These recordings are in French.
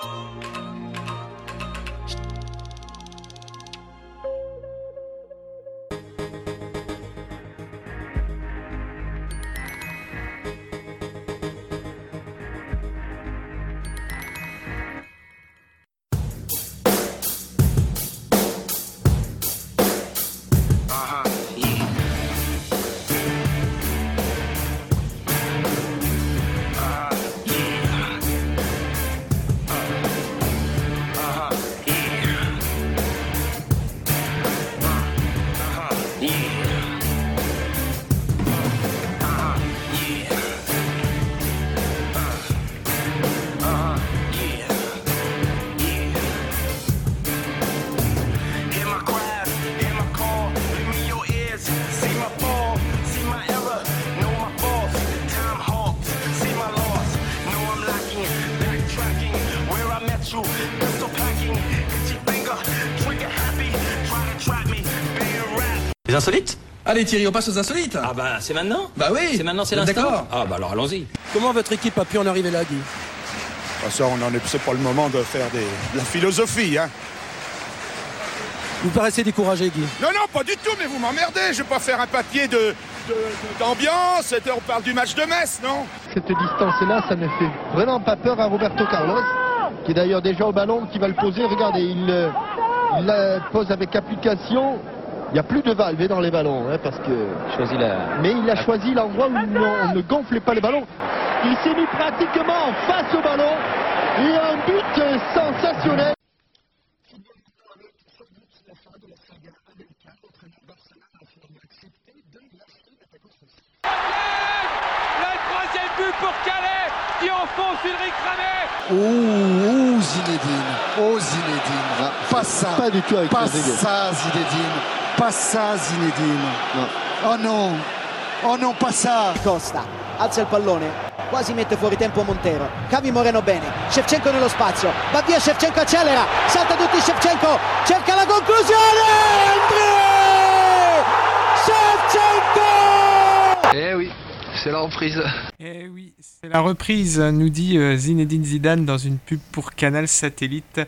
Les Allez Thierry, on passe aux insolites. Ah bah c'est maintenant Bah oui. C'est maintenant, c'est l'instant d'accord Ah bah alors allons-y. Comment votre équipe a pu en arriver là, Guy Ah, Ça, on en est, c'est pas le moment de faire des, de la philosophie, hein. Vous paraissez découragé, Guy. Non, non, pas du tout, mais vous m'emmerdez. Je vais pas faire un papier de, de- de- d'ambiance. Et On parle du match de Metz, non? Cette distance-là, ça ne fait vraiment pas peur à Roberto Carlos, qui est d'ailleurs déjà au ballon, qui va le poser. Regardez, il, euh, il la pose avec application. Il n'y a plus de valve dans les ballons, hein, parce que. Mais il a choisi l'endroit où on ne gonflait pas les ballons. Il s'est mis pratiquement face au ballon. Et un but sensationnel. Oh, oh Zinedine, oh Zinedine, pas ça, Pas du tout avec pas ça Zinedine, pas ça Zinedine. Oh non, oh non, pas ça. Costa alza il pallone quasi mette fuori tempo Montero. Cavi Moreno bene Shevchenko nello spazio va via Shevchenko accelera salta tutti Shevchenko cerca la conclusione! André Shevchenko! Eh oui, c'est la reprise. Eh oui, c'est la reprise, nous dit euh, Zinedine Zidane dans une pub pour Canal Satellite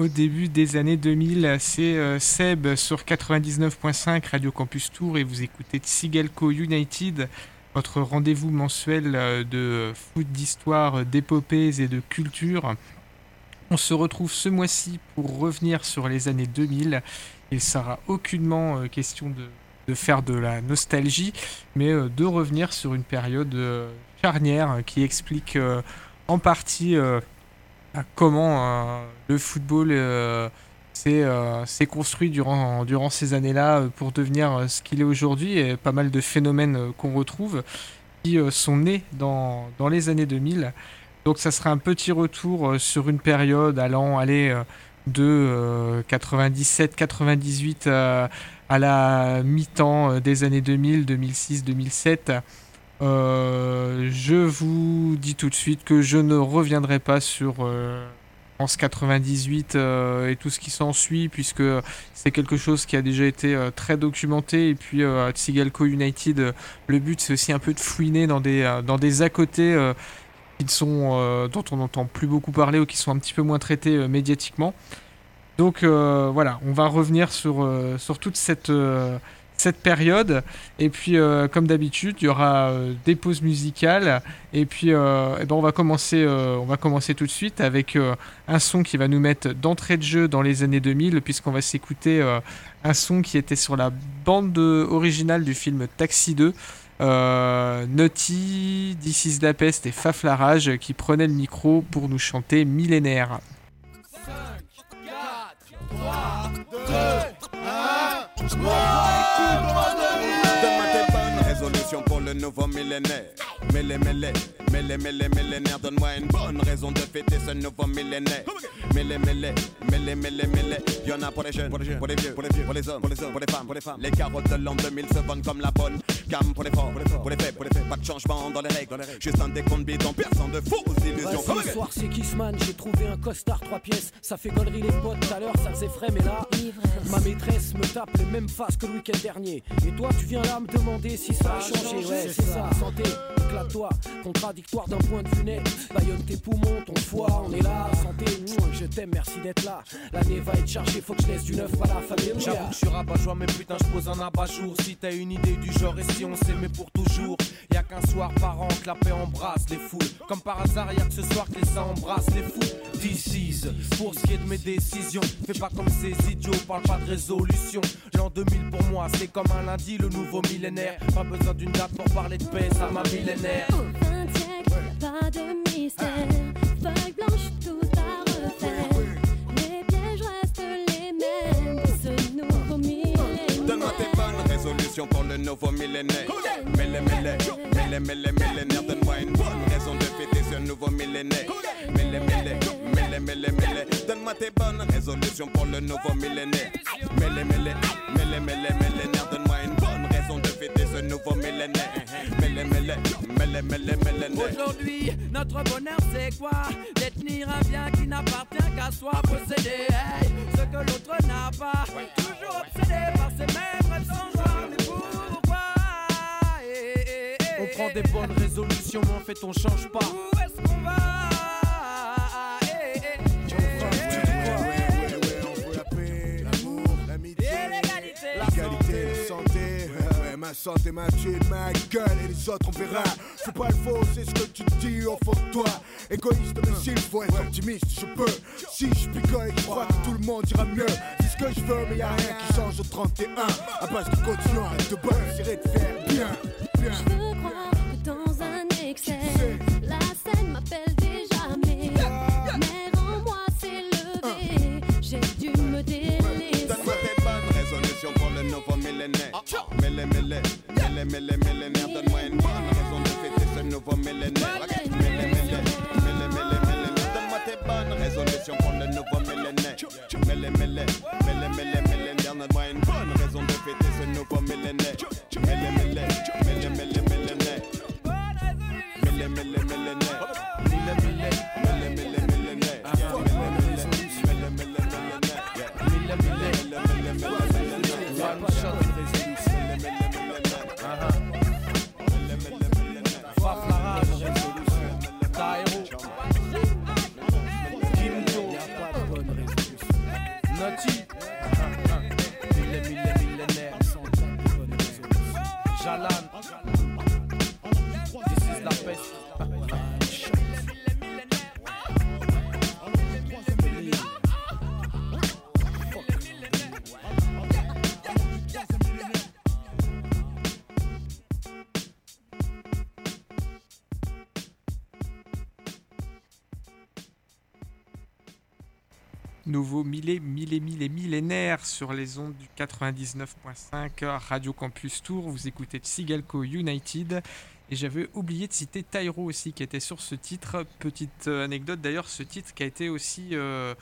au début des années 2000. C'est euh, Seb sur 99.5 Radio Campus Tour et vous écoutez Tsigalco United, votre rendez-vous mensuel euh, de foot, d'histoire, d'épopées et de culture. On se retrouve ce mois-ci pour revenir sur les années 2000. Il sera aucunement euh, question de, faire de la nostalgie, mais de revenir sur une période charnière qui explique en partie comment euh, le football euh, s'est euh, s'est construit durant, ces années-là pour devenir ce qu'il est aujourd'hui et pas mal de phénomènes qu'on retrouve qui sont nés dans, les années 2000. Donc ça sera un petit retour sur une période allant aller de 97-98 euh, à la mi-temps des années 2000, 2006, 2007. Euh, je vous dis tout de suite que je ne reviendrai pas sur euh, France 98 euh, et tout ce qui s'ensuit, puisque c'est quelque chose qui a déjà été euh, très documenté. Et puis à Tsigalco United, le but c'est aussi un peu de fouiner dans des, dans des à côté euh, qui sont, dont on n'entend plus beaucoup parler ou qui sont un petit peu moins traités médiatiquement. Donc voilà, on va revenir sur, sur toute cette, cette période. Et puis, euh, comme d'habitude, il y aura euh, des pauses musicales. Et puis, euh, eh ben, on, va commencer, euh, on va commencer tout de suite avec un son qui va nous mettre d'entrée de jeu dans les années 2000, puisqu'on va s'écouter un son qui était sur la bande de- originale du film Taxi 2. Euh, Naughty, This is la peste et Faflarage qui prenaient le micro pour nous chanter Millénaire. Donne-moi tes bonnes résolutions pour le nouveau millénaire. Mêlé, mêlé, mêlé, mêlé, millénaire. Donne-moi une bonne raison de fêter ce nouveau millénaire. Mêlé, mêlé, mêlé, mêlé, mêlé. Y'en a pour les jeunes, pour les vieux, pour les vieux, pour les hommes, pour les hommes, pour les femmes, pour les femmes. Les carottes de l'an 2000 se vendent comme la bonne gamme pour les forts, pour les forts, pour les faibles, pour les faibles. Pas de changement dans les règles, juste un décompte bidon, personne de fausses illusions. Ce soir, c'est Kissman, j'ai trouvé un costard 3 pièces. Ça fait gollerie les potes, tout à l'heure, ça faisait frais, mais là, ma maîtresse me tape les mêmes faces que le week-end dernier. Et toi, tu viens là me demander si ça a changé, ouais, c'est ça. Santé, éclate-toi. Contradictoire d'un point de vue net. Bayonne tes poumons, ton foie, on est là. Santé, je t'aime, merci d'être là. L'année va être chargée, faut que je laisse du neuf à la famille. J'avoue que je suis rabat-joie, mais putain, je pose un abat-jour. Si t'as une idée du genre et si on s'aimait pour toujours, y a qu'un soir par an que la paix embrasse les foules. Comme par hasard, y a que ce soir que les seins embrassent les fous. This pour ce qui est de mes décisions. Fais pas comme ces idiots, parle pas de résolution. L'an 2000 pour moi, c'est comme un lundi, le nouveau millénaire. Pas besoin d'une date pour parler de paix, ça m'a millénaire. Pas de mystère. Feuille blanche, tout à refaire. Les pièges restent les mêmes. Ce nouveau millénaire. Donne-moi tes bonnes résolutions pour le nouveau millénaire. Mêlé, mêlé, mêlé, mêlé, millénaire. Donne-moi une bonne raison de fêter ce nouveau millénaire. Mêlé, mêlé, mêlé, mêlé, mêlé. Donne-moi tes bonnes résolutions pour le nouveau millénaire. Mêlé, mêlé, mêlé, mêlé, millénaire. Donne-moi une bonne ce nouveau millénaire. Mêlé, mêlé, mêlé, mêlé. Aujourd'hui, notre bonheur c'est quoi? Détenir un bien qui n'appartient qu'à soi, posséder hey, ce que l'autre n'a pas. Toujours obsédé par ces mêmes rêves sans joie, mais pourquoi? Eh, eh, eh, On prend des bonnes résolutions, mais en fait on change pas. Ma santé, ma thune, ma gueule et les autres on verra. C'est pas le faux, c'est ce que tu dis au fond de toi. Égoïste, mais s'il faut être optimiste, je peux. Si je picole et je crois que tout le monde ira mieux, c'est ce que je veux, mais y a rien qui change au 31. À base de continuer à être bon, j'essaierai de faire bien. Millénaire. Mêlé, mêlé, mêlé, mêlé, millénaire. Donne-moi une raison de fêter ce nouveau millénaire. Mêlé, mêlé, mêlé, mêlé, millénaire. Donne-moi pour le nouveau millénaire. Mêlé, mêlé, mêlé, mêlé, millénaire. Donne-moi une raison de fêter ce nouveau millénaire. Mêlé, mêlé, mêlé, mêlé, millénaire. Mêlé, mêlé. Nouveau millet, millet, millet, millénaire sur les ondes du 99.5 Radio Campus Tour. Vous écoutez Tsigalco United. Et j'avais oublié de citer Tyro aussi qui était sur ce titre. Petite euh, anecdote d'ailleurs, ce titre qui a été aussi euh,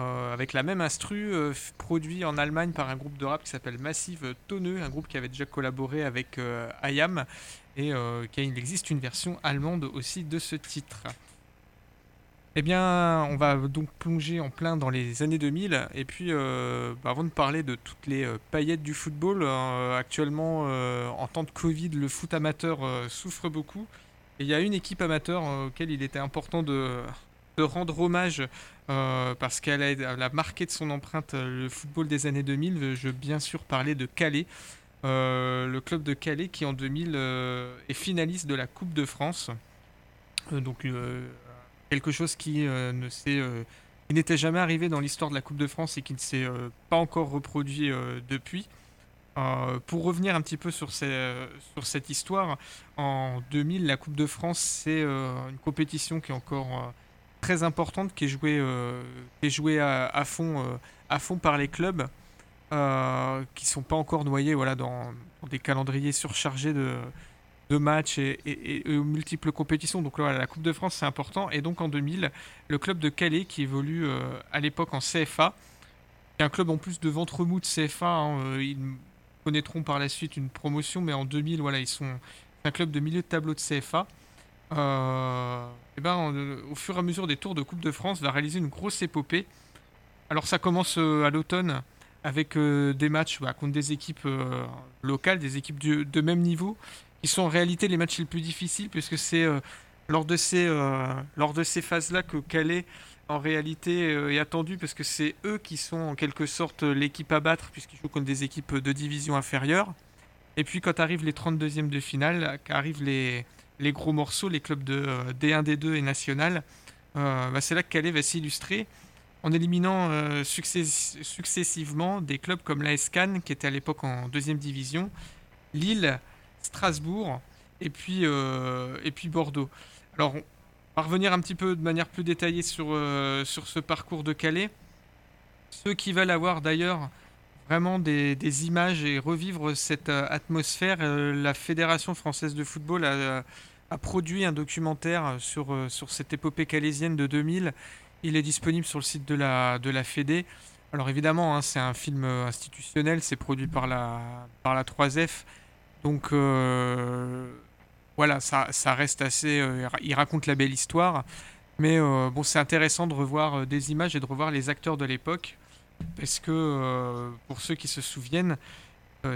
euh, avec la même instru produit en Allemagne par un groupe de rap qui s'appelle Massive Toneux, un groupe qui avait déjà collaboré avec IAM et il existe une version allemande aussi de ce titre. Eh bien, on va donc plonger en plein dans les années 2000. Et puis, euh, bah, avant de parler de toutes les euh, paillettes du football, euh, actuellement, en temps de Covid, le foot amateur souffre beaucoup. Et il y a une équipe amateur auquel il était important de, rendre hommage parce qu'elle a, marqué de son empreinte le football des années 2000. Je veux bien sûr parler de Calais. Le club de Calais qui en 2000 euh, est finaliste de la Coupe de France. Donc quelque chose qui euh, ne s'est euh, n'était jamais arrivé dans l'histoire de la Coupe de France et qui ne s'est euh, pas encore reproduit depuis. Pour revenir un petit peu sur, cette histoire, en 2000, la Coupe de France, c'est une compétition qui est encore très importante, qui est jouée, qui est jouée à, fond, à fond par les clubs, qui sont pas encore noyés voilà, dans, dans des calendriers surchargés de, de matchs et, aux multiples compétitions. Donc voilà, la Coupe de France, c'est important. Et donc en 2000, le club de Calais, qui évolue euh, à l'époque en CFA, un club en plus de ventre mou de CFA, hein, euh, ils connaîtront par la suite une promotion, mais en 2000, voilà, ils sont un club de milieu de tableau de CFA. Euh, et ben, en- au fur et à mesure des tours de Coupe de France, va réaliser une grosse épopée. Alors ça commence à l'automne avec des matchs bah, contre des équipes locales, des équipes de même niveau, qui sont en réalité les matchs les plus difficiles, puisque c'est lors de ces, lors de ces phases-là que Calais, en réalité, est attendu, parce que c'est eux qui sont en quelque sorte l'équipe à battre, puisqu'ils jouent contre des équipes de division inférieure. Et puis quand arrivent les 32e de finale, arrivent les, les gros morceaux, les clubs de D1, D2 et national, bah, c'est là que Calais va s'illustrer en éliminant euh, successivement des clubs comme l'AS Cannes, qui était à l'époque en deuxième division, Lille, Strasbourg et puis, euh, et puis Bordeaux. Alors, on va revenir un petit peu de manière plus détaillée sur, euh, sur ce parcours de Calais. Ceux qui veulent avoir d'ailleurs vraiment des, des, images et revivre cette atmosphère, la Fédération française de football a, a produit un documentaire sur, sur cette épopée calaisienne de 2000 il est disponible sur le site de la, de la Fédé. Alors évidemment, hein, c'est un film euh, institutionnel, c'est produit par la, par la 3F. Donc euh, voilà, ça, reste assez... Euh, il raconte la belle histoire. Mais bon, c'est intéressant de revoir des images et de revoir les acteurs de l'époque. Parce que, pour ceux qui se souviennent,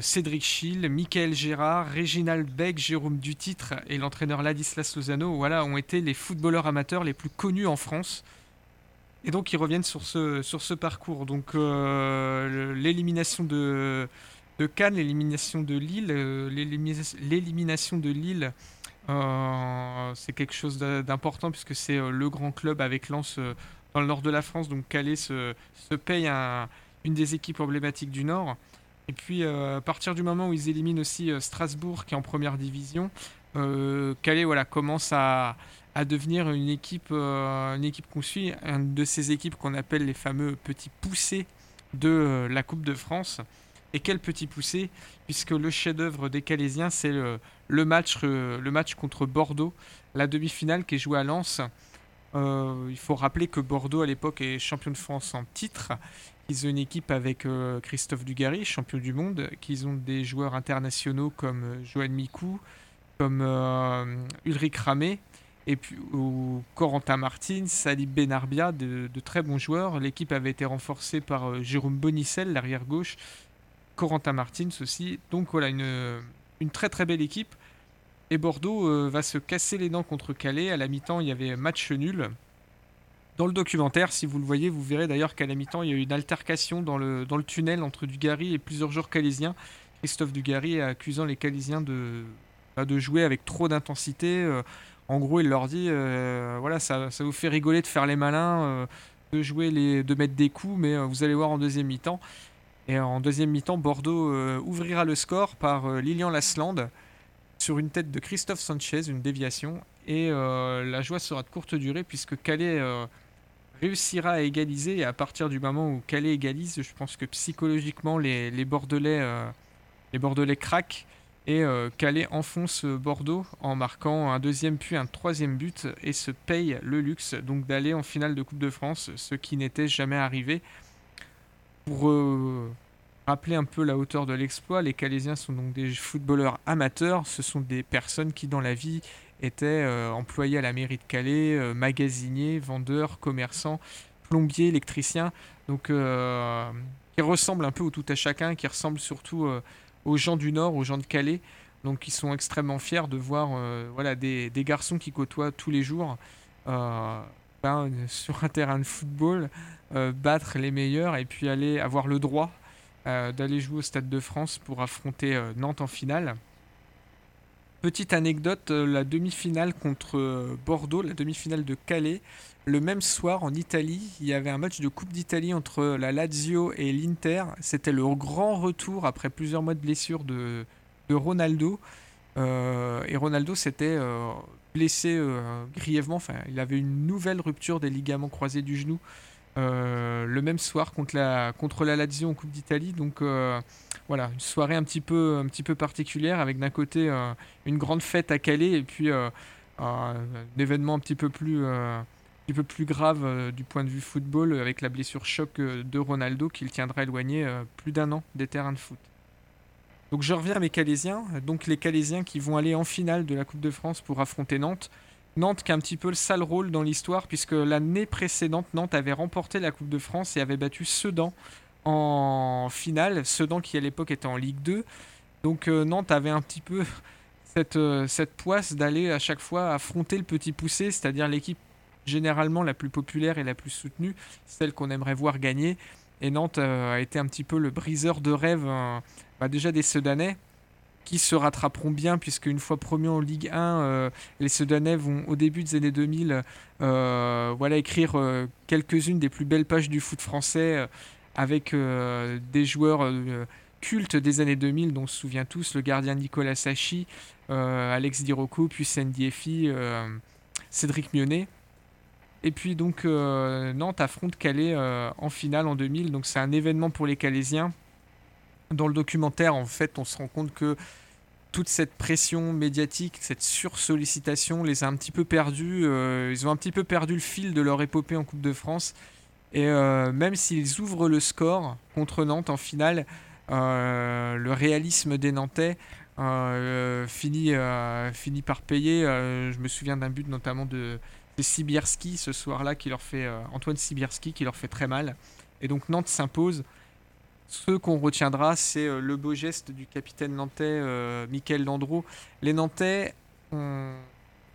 Cédric Schill, Michael Gérard, Réginald Beck, Jérôme Dutitre et l'entraîneur Ladislas Lozano voilà, ont été les footballeurs amateurs les plus connus en France. Et donc ils reviennent sur ce, parcours. Donc euh, l'élimination de, de Cannes, l'élimination de Lille, euh, l'élimination de Lille, euh, c'est quelque chose d'important puisque c'est le grand club avec Lens dans le nord de la France. Donc Calais se, paye une des équipes emblématiques du Nord. Et puis à partir du moment où ils éliminent aussi Strasbourg qui est en première division, Calais voilà, commence à, devenir une équipe, euh, une équipe qu'on suit, une de ces équipes qu'on appelle les fameux petits poussés de euh, la Coupe de France. Et quel petit poussé, puisque le chef-d'œuvre des Calaisiens, c'est le, match, euh, le contre Bordeaux, la demi-finale qui est jouée à Lens. il faut rappeler que Bordeaux, à l'époque, est champion de France en titre. Ils ont une équipe avec Christophe Dugarry, champion du monde, qu'ils ont des joueurs internationaux comme Johan Mikou, comme Ulrich Ramé, et puis au Corentin Martin, Salib Benarbia, de, très bons joueurs. L'équipe avait été renforcée par euh, Jérôme Bonicel, l'arrière gauche, Corentin Martins aussi. Donc voilà, une, très très belle équipe. Et Bordeaux euh, va se casser les dents contre Calais. À la mi-temps, il y avait match nul. Dans le documentaire, si vous le voyez, vous verrez d'ailleurs qu'à la mi-temps, il y a eu une altercation dans le, tunnel entre Dugarry et plusieurs joueurs calaisiens. Christophe Dugarry accusant les Calaisiens de, bah, de jouer avec trop d'intensité. Euh, en gros, il leur dit euh, voilà, ça, ça, vous fait rigoler de faire les malins, de jouer, les, de mettre des coups, mais vous allez voir en deuxième mi-temps. Et en deuxième mi-temps, Bordeaux ouvrira le score par Lilian Lasland sur une tête de Christophe Sanchez, une déviation. Et la joie sera de courte durée puisque Calais réussira à égaliser. Et à partir du moment où Calais égalise, je pense que psychologiquement, les, Bordelais, craquent. Et euh, Calais enfonce Bordeaux en marquant un deuxième puis un troisième but et se paye le luxe d'aller en finale de Coupe de France, ce qui n'était jamais arrivé. Pour euh, rappeler un peu la hauteur de l'exploit, les Calaisiens sont donc des footballeurs amateurs. Ce sont des personnes qui dans la vie étaient euh, employées à la mairie de Calais, magasiniers, vendeurs, commerçants, plombiers, électriciens. Donc qui ressemblent un peu au tout à chacun, qui ressemblent surtout aux gens du Nord, aux gens de Calais. Donc ils sont extrêmement fiers de voir euh, voilà, des, garçons qui côtoient tous les jours euh, ben, sur un terrain de football, euh, battre les meilleurs et puis aller avoir le droit d'aller jouer au Stade de France pour affronter Nantes en finale. Petite anecdote, la demi-finale contre Bordeaux, la demi-finale de Calais, le même soir en Italie, il y avait un match de Coupe d'Italie entre la Lazio et l'Inter. C'était le grand retour après plusieurs mois de blessure de, Ronaldo. Euh, et Ronaldo s'était euh, blessé euh, grièvement. Enfin, il avait une nouvelle rupture des ligaments croisés du genou le même soir contre la, contre en Coupe d'Italie. Donc voilà, une soirée un petit peu, particulière avec d'un côté une grande fête à Calais et puis un événement un petit peu plus grave euh, du point de vue football avec la blessure choc euh, de Ronaldo qui le tiendra éloigné euh, plus d'un an des terrains de foot. Donc je reviens à mes Calaisiens, donc les Calaisiens qui vont aller en finale de la Coupe de France pour affronter Nantes. Nantes qui a un petit peu le sale rôle dans l'histoire puisque l'année précédente Nantes avait remporté la Coupe de France et avait battu Sedan en finale, Sedan qui à l'époque était en Ligue 2. Donc Nantes avait un petit peu cette, euh, cette poisse d'aller à chaque fois affronter le petit poussé, c'est-à-dire l'équipe généralement la plus populaire et la plus soutenue, celle qu'on aimerait voir gagner. Et Nantes euh, a été un petit peu le briseur de rêve euh, bah, déjà des Sedanais, qui se rattraperont bien, puisque une fois premier en Ligue 1, euh, les Sedanais vont au début des années 2000 euh, voilà, écrire euh, quelques-unes des plus belles pages du foot français avec des joueurs cultes des années 2000, dont on se souvient tous, le gardien Nicolas Sachi, Alex Dirocco, puis euh, Cédric Mionnet. Et puis donc Nantes affronte Calais en finale en 2000, donc c'est un événement pour les Calaisiens. Dans le documentaire, en fait, on se rend compte que toute cette pression médiatique, cette sursollicitation les a un petit peu perdus. euh, ils ont un petit peu perdu le fil de leur épopée en Coupe de France. Et euh, même s'ils ouvrent le score contre Nantes en finale, euh, le réalisme des Nantais finit, finit par payer. Je me souviens d'un but notamment de, de Sibierski ce soir-là, qui leur fait Antoine Sibierski, qui leur fait très mal. Et donc Nantes s'impose. Ce qu'on retiendra, c'est euh, le beau geste du capitaine nantais euh, Michael Landreau. Les Nantais ont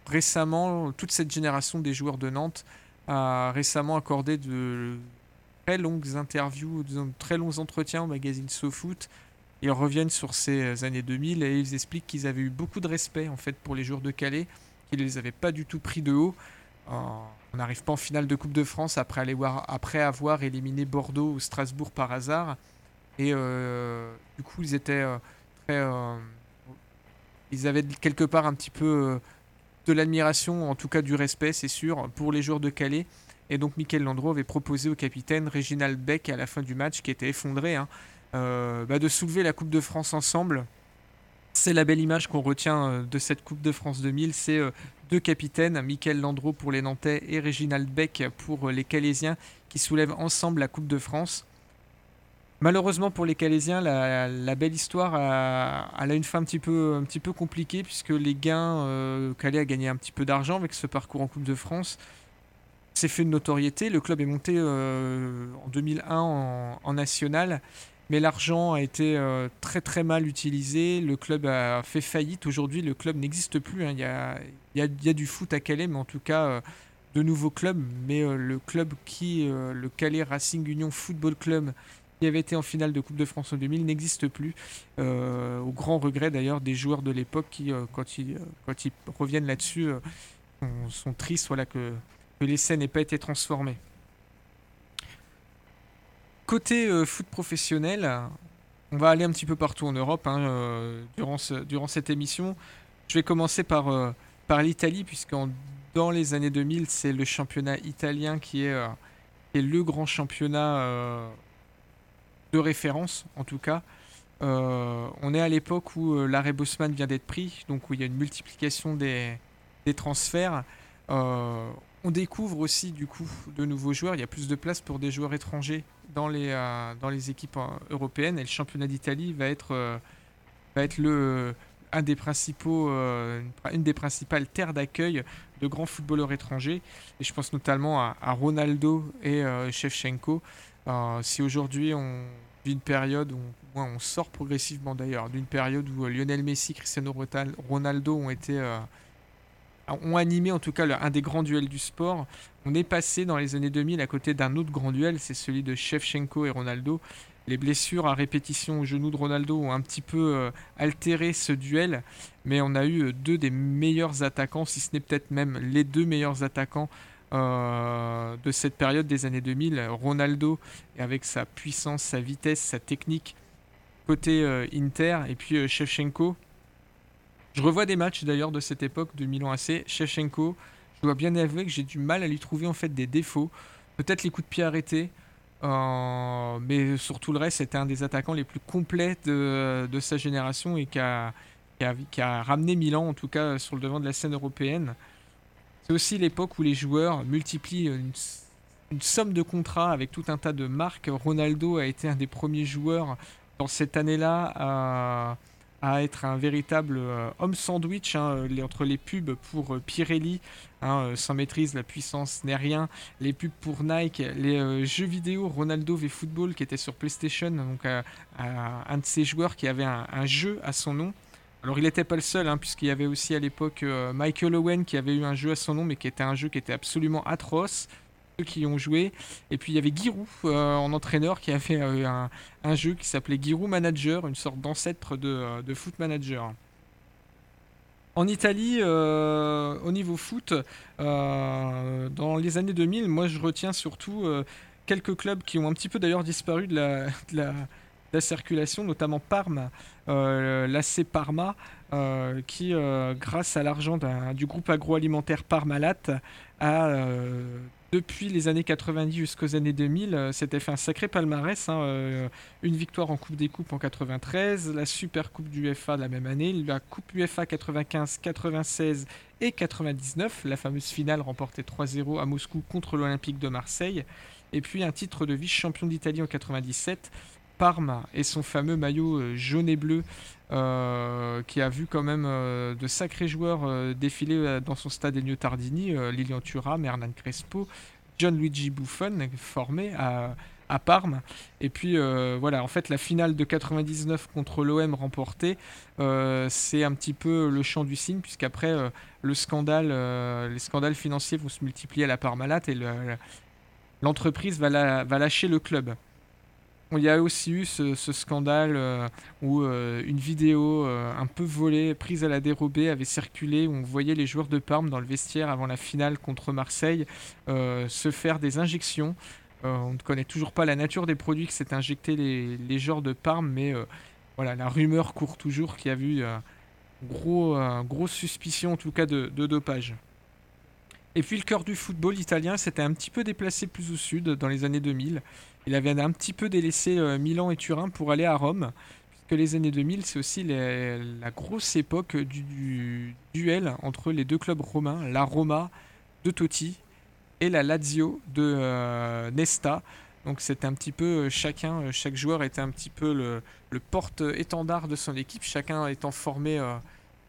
récemment, toute cette génération des joueurs de Nantes a récemment accordé de très longues interviews, de très longs entretiens au magazine SoFoot. Ils reviennent sur ces années 2000 et ils expliquent qu'ils avaient eu beaucoup de respect en fait pour les joueurs de Calais, qu'ils les avaient pas du tout pris de haut. Euh, on n'arrive pas en finale de Coupe de France après avoir éliminé Bordeaux ou Strasbourg par hasard. Et euh, du coup, ils étaient euh, très. euh, ils avaient quelque part un petit peu de l'admiration, en tout cas du respect, c'est sûr, pour les joueurs de Calais. Et donc, Michael Landreau avait proposé au capitaine Réginald Beck à la fin du match, qui était effondré, hein, bah, de soulever la Coupe de France ensemble. C'est la belle image qu'on retient de cette Coupe de France 2000. C'est deux capitaines, Michael Landreau pour les Nantais et Réginald Beck pour les Calaisiens, qui soulèvent ensemble la Coupe de France. Malheureusement pour les Calaisiens, la, belle histoire a, une fin un petit peu, un peu compliquée puisque les gains, euh, Calais a gagné un petit peu d'argent avec ce parcours en Coupe de France. C'est fait une notoriété. Le club est monté euh, en 2001 en, national, mais l'argent a été euh, très très mal utilisé. Le club a fait faillite. Aujourd'hui, le club n'existe plus. hein. Il y, a, du foot à Calais, mais en tout cas, de nouveaux clubs. Mais le club qui, le Calais Racing Union Football Club, qui avait été en finale de Coupe de France en 2000, n'existe plus. Euh, au grand regret d'ailleurs des joueurs de l'époque qui, euh, quand, ils, euh, quand ils reviennent là-dessus, sont, tristes voilà, que, que l'essai n'ait pas été transformé. Côté foot professionnel, on va aller un petit peu partout en Europe hein, durant, ce- durant cette émission. Je vais commencer par, par l'Italie, puisque dans les années 2000, c'est le championnat italien qui est, qui est le grand championnat de référence, en tout cas. Euh, on est à l'époque où euh, l'arrêt Bosman vient d'être pris, donc où il y a une multiplication des, transferts. Euh, on découvre aussi du coup de nouveaux joueurs. Il y a plus de place pour des joueurs étrangers dans les, dans les équipes euh, européennes. Et le championnat d'Italie va être, va être le, un des principaux, une, des principales terres d'accueil de grands footballeurs étrangers. Et je pense notamment à, à Ronaldo et Shevchenko. Euh, si aujourd'hui on vit une période où on, sort progressivement d'ailleurs d'une période où euh, Lionel Messi, Cristiano Ronaldo ont été euh, ont animé en tout cas un des grands duels du sport. On est passé dans les années 2000 à côté d'un autre grand duel, c'est celui de Shevchenko et Ronaldo. Les blessures à répétition au genou de Ronaldo ont un petit peu euh, altéré ce duel, mais on a eu euh, deux des meilleurs attaquants, si ce n'est peut-être même les deux meilleurs attaquants de cette période des années 2000. Ronaldo, avec sa puissance, sa vitesse, sa technique, côté euh, Inter, et puis euh, Shevchenko, je revois des matchs d'ailleurs de cette époque de Milan AC. Shevchenko, je dois bien avouer que j'ai du mal à lui trouver en fait des défauts. Peut-être les coups de pied arrêtés, euh, mais surtout le reste, c'était un des attaquants les plus complets de, sa génération et qui a ramené Milan en tout cas sur le devant de la scène européenne. C'est aussi l'époque où les joueurs multiplient une, somme de contrats avec tout un tas de marques. Ronaldo a été un des premiers joueurs dans cette année-là à être un véritable euh, homme sandwich hein, entre les pubs pour euh, Pirelli, hein, euh, sans maîtrise, la puissance n'est rien, les pubs pour Nike, les jeux vidéo Ronaldo v Football qui était sur PlayStation, donc un de ces joueurs qui avait un jeu à son nom. Alors il n'était pas le seul, hein, puisqu'il y avait aussi à l'époque Michael Owen qui avait eu un jeu à son nom, mais qui était un jeu qui était absolument atroce ceux qui ont joué. Et puis il y avait Giroud en entraîneur qui a fait un, jeu qui s'appelait Giroud Manager, une sorte d'ancêtre de, de, Foot Manager. En Italie, euh, au niveau foot, euh, dans les années 2000, moi je retiens surtout euh, quelques clubs qui ont un petit peu d'ailleurs disparu de la, la, circulation, notamment Parme, l'AC Parma, qui, grâce à l'argent du groupe agroalimentaire Parmalat, a depuis les années 90 jusqu'aux années 2000, c'était fait un sacré palmarès. Hein, euh, une victoire en Coupe des Coupes en 93, la Super Coupe du UEFA de la même année, la Coupe UEFA 95, 96 et 99, la fameuse finale remportée 3-0 à Moscou contre l'Olympique de Marseille, et puis un titre de vice-champion d'Italie en 97. Parme et son fameux maillot euh, jaune et bleu euh, qui a vu quand même euh, de sacrés joueurs défiler dans son stade Ennio Tardini, Lilian Thuram, Hernan Crespo, John Luigi Buffon, formé à, à Parme. Et puis voilà, en fait, la finale de 99 contre l'OM remportée, c'est un petit peu le champ du signe, puisqu'après, le scandale, les scandales financiers vont se multiplier à la Parmalat et l'entreprise va lâcher le club. Il y a aussi eu ce, scandale euh, où euh, une vidéo euh, un peu volée, prise à la dérobée, avait circulé, où on voyait les joueurs de Parme dans le vestiaire avant la finale contre Marseille se faire des injections. on ne connaît toujours pas la nature des produits que s'est injecté les, joueurs de Parme, mais voilà, la rumeur court toujours qu'il y a eu gros, grosse suspicion en tout cas de, de dopage. Et puis le cœur du football italien s'était un petit peu déplacé plus au sud dans les années 2000. Il avait un petit peu délaissé euh, Milan et Turin pour aller à Rome, puisque les années 2000, c'est aussi la grosse époque du, duel entre les deux clubs romains, la Roma de Totti et la Lazio de euh, Nesta. Donc c'était un petit peu euh, chacun, chaque joueur était un petit peu le, porte-étendard de son équipe, chacun étant formé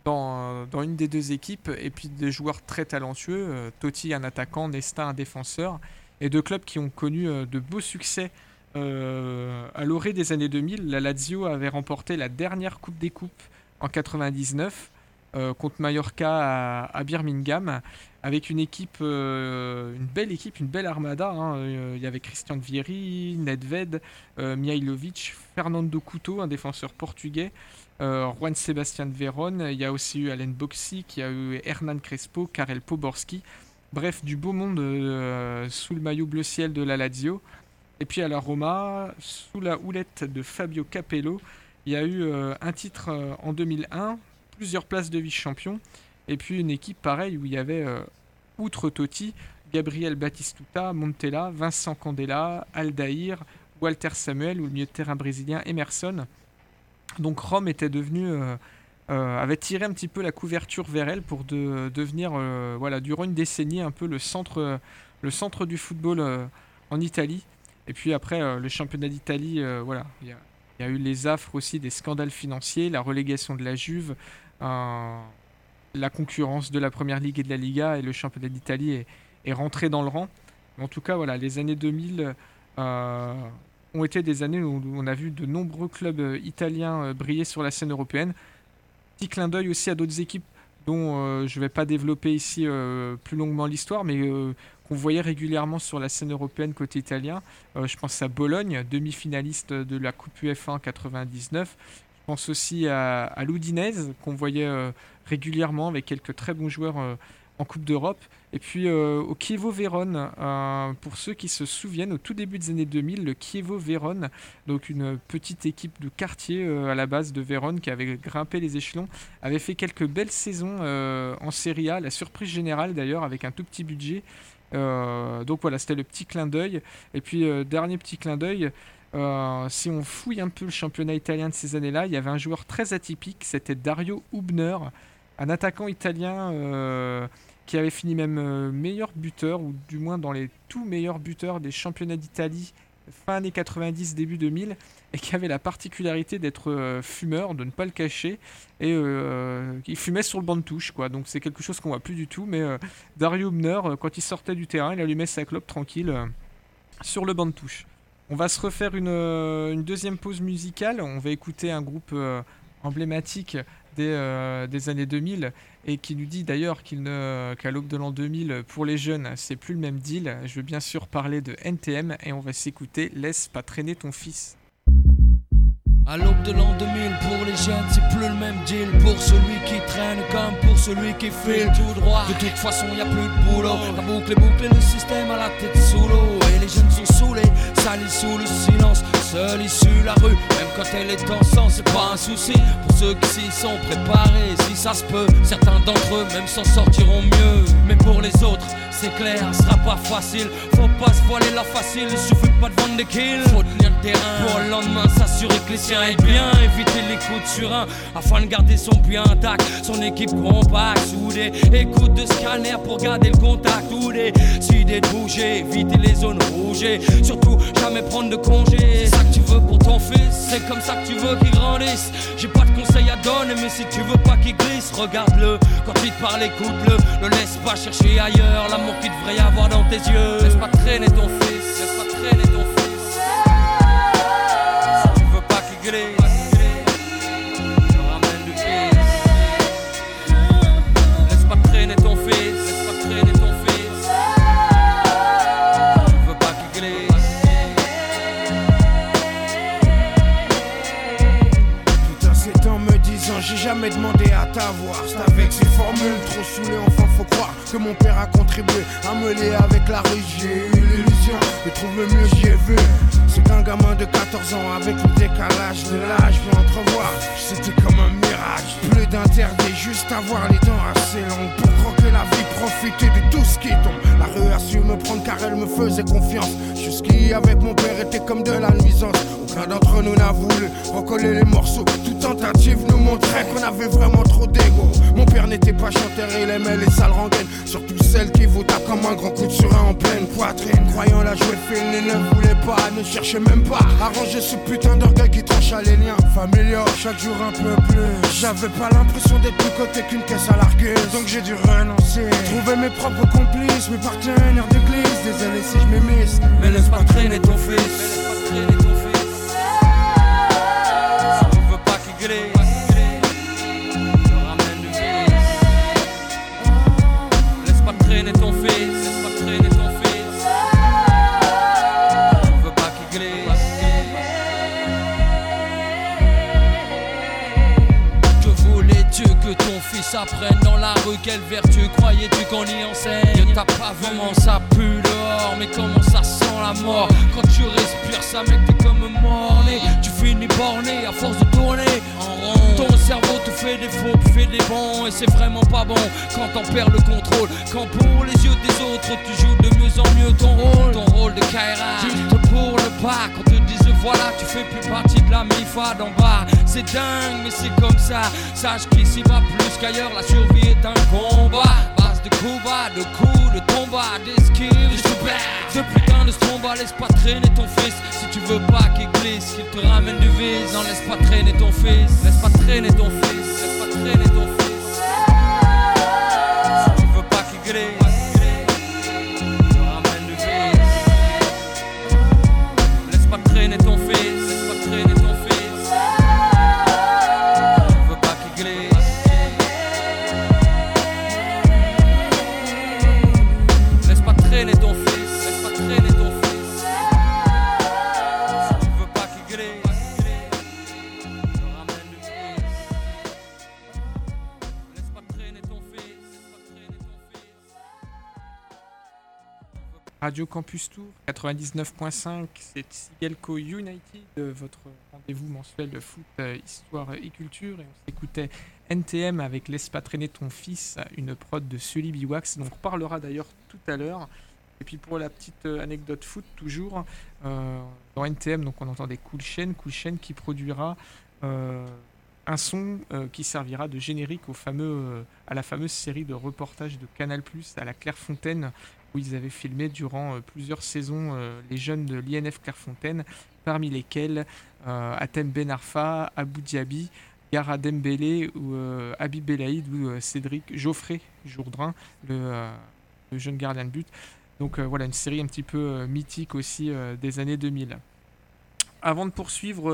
dans, dans, une des deux équipes, et puis des joueurs très talentueux, Totti un attaquant, Nesta un défenseur et deux clubs qui ont connu euh, de beaux succès euh, à l'orée des années 2000. La Lazio avait remporté la dernière Coupe des Coupes en 99 euh, contre Mallorca à, Birmingham avec une équipe, une belle équipe, une belle armada. Hein. Il y avait Christian Vieri, Nedved, Mihailovic, Fernando Couto, un défenseur portugais, Juan Sebastian Veron. Il y a aussi eu Alain Boxy, qui a eu Hernan Crespo, Karel Poborski. Bref, du beau monde euh, sous le maillot bleu ciel de la Lazio. Et puis à la Roma, sous la houlette de Fabio Capello, il y a eu euh, un titre euh, en 2001, plusieurs places de vice-champion, et puis une équipe pareille où il y avait, outre Totti, Gabriel Batistuta, Montella, Vincent Candela, Aldair, Walter Samuel ou le milieu de terrain brésilien Emerson. Donc Rome était devenu euh, avait tiré un petit peu la couverture vers elle pour de, devenir, euh, voilà, durant une décennie, un peu le centre, le centre du football euh, en Italie. Et puis après, le championnat d'Italie, voilà, il y, a eu les affres aussi des scandales financiers, la relégation de la Juve, la concurrence de la Première Ligue et de la Liga, et le championnat d'Italie est, est, rentré dans le rang. En tout cas, voilà, les années 2000 ont été des années où on a vu de nombreux clubs italiens briller sur la scène européenne. Petit clin d'œil aussi à d'autres équipes dont euh, je ne vais pas développer ici euh, plus longuement l'histoire, mais euh, qu'on voyait régulièrement sur la scène européenne côté italien. je pense à Bologne, demi-finaliste de la Coupe UEFA en 99. Je pense aussi à, à qu'on voyait régulièrement avec quelques très bons joueurs en Coupe d'Europe. Et puis euh, au Kievo Vérone, euh, pour ceux qui se souviennent, au tout début des années 2000, le Kievo Vérone, donc une petite équipe de quartier euh, à la base de Vérone qui avait grimpé les échelons, avait fait quelques belles saisons en Serie A, la surprise générale d'ailleurs, avec un tout petit budget. donc voilà, c'était le petit clin d'œil. Et puis dernier petit clin d'œil. si on fouille un peu le championnat italien de ces années-là, il y avait un joueur très atypique, c'était Dario Hubner, un attaquant italien qui avait fini même euh, meilleur buteur, ou du moins dans les tout meilleurs buteurs des championnats d'Italie fin années 90, début 2000, et qui avait la particularité d'être euh, fumeur, de ne pas le cacher, et euh, il fumait sur le banc de touche, quoi. Donc c'est quelque chose qu'on voit plus du tout, mais Dario Hubner, quand il sortait du terrain, il allumait sa clope tranquille sur le banc de touche. On va se refaire une, une, deuxième pause musicale, on va écouter un groupe emblématique des, euh, des années 2000 et qui nous dit d'ailleurs qu'il ne qu'à l'aube de l'an 2000 pour les jeunes c'est plus le même deal. Je veux bien sûr parler de NTM et on va s'écouter Laisse pas traîner ton fils. À l'aube de l'an 2000, pour les jeunes, c'est plus le même deal. Pour celui qui traîne comme pour celui qui file tout droit. De toute façon, y a plus de boulot. La boucle est bouclée, le système à la tête sous l'eau. Et les jeunes sont saoulés, salis sous le silence. Seul issu la rue, même quand elle est en sang, c'est pas un souci. Pour ceux qui s'y sont préparés, si ça se peut, certains d'entre eux même s'en sortiront mieux. Mais pour les autres, c'est clair, ce sera pas facile. Faut pas se voiler la facile, il suffit pas de vendre des kills. Faut tenir le terrain pour le lendemain s'assurer que les siens aillent bien. Éviter les coups de surin afin de garder son puits intact. Son équipe compacte, soudée. Écoute de scanner pour garder le contact. Ou décider de bouger, éviter les zones rouges. Surtout jamais prendre de congé. C'est ça que tu veux pour ton fils, c'est comme ça que tu veux qu'il grandisse. J'ai pas de conseils à donner, mais si tu veux pas qu'il glisse, regarde-le. Quand il te parle, écoute-le. Ne laisse pas chercher ailleurs l'amour qu'il devrait y avoir dans tes yeux. Laisse pas traîner ton fils, laisse pas traîner ton fils. Si tu veux pas qu'il glisse, ramène du fils. Laisse pas traîner ton fils, laisse pas traîner ton fils. Si tu veux pas qu'il glisse. Tout un sept ans me disant j'ai jamais demandé à t'avoir C'est avec ces formules trop saoulées croire que mon père a contribué à me lier avec la rue. J'ai eu l'illusion de trouver mieux j'y ai vu. C'est qu'un gamin de 14 ans avec le décalage de l'âge. Peut entrevoir C'était comme un mirage. Plus d'interdit juste avoir les dents assez longues. Pour croquer la vie profiter de tout ce qui tombe. La rue a su me prendre car elle me faisait confiance. Jusqu'ici avec mon père était comme de la nuisance Aucun d'entre nous n'a voulu recoller les morceaux. Toute tentative nous montrait qu'on avait vraiment trop d'ego. Mon père n'était pas chanteur, il aimait les sales rengaines. Surtout celles qui vous tapent comme un grand coup de surin en pleine poitrine. Croyant la jouer fine, il ne voulait pas, ne cherchait même pas à ranger ce putain d'orgueil qui trancha les liens. Familiaux Chaque jour un peu plus. J'avais pas l'impression d'être plus côté qu'une caisse à largueuse Donc j'ai dû renoncer. Trouver mes propres complices, mes partenaires d'église. Désolé si je m'émisse Mais laisse pas traîner ton fils, Et c'est vraiment pas bon. Quand t'en perds le contrôle Quand pour les yeux des autres tu joues de mieux en mieux ton rôle. Ton rôle de Kaira. Juste pour le pas Quand te disent voilà tu fais plus partie de la MIFA d'en bas. C'est dingue mais c'est comme ça. Sache qu'ici va plus qu'ailleurs. La survie est un combat. Base de coups bas, de coups, de tombats D'esquives, de super Ce putain de stromba Laisse pas traîner ton fils tu veux pas qu'il glisse Qu'il te ramène du vice. Non laisse pas traîner ton fils. Laisse pas traîner ton fils. Laisse pas traîner ton fils Radio Campus Tour 99.5, c'est Sigelco United, votre rendez-vous mensuel de foot, euh, histoire et culture. Et on s'écoutait NTM avec Laisse pas traîner ton fils, une prod de Sully Biwax, dont on reparlera d'ailleurs tout à l'heure. Et puis pour la petite euh, anecdote foot, toujours, euh, dans NTM, donc on entendait Cool Chain, Cool Chain qui produira un son qui servira de générique au fameux, à la fameuse série de reportages de Canal+, à la Clairefontaine, où ils avaient filmé durant euh, plusieurs saisons euh, les jeunes de l'INF Clairefontaine, parmi lesquels euh, Atem Ben Arfa, Abou Diaby, Gara Dembélé ou Habib Belaïd ou Cédric Geoffrey Jourdain, le, jeune gardien de but. Donc voilà, une série un petit peu mythique aussi des années 2000. Avant de poursuivre,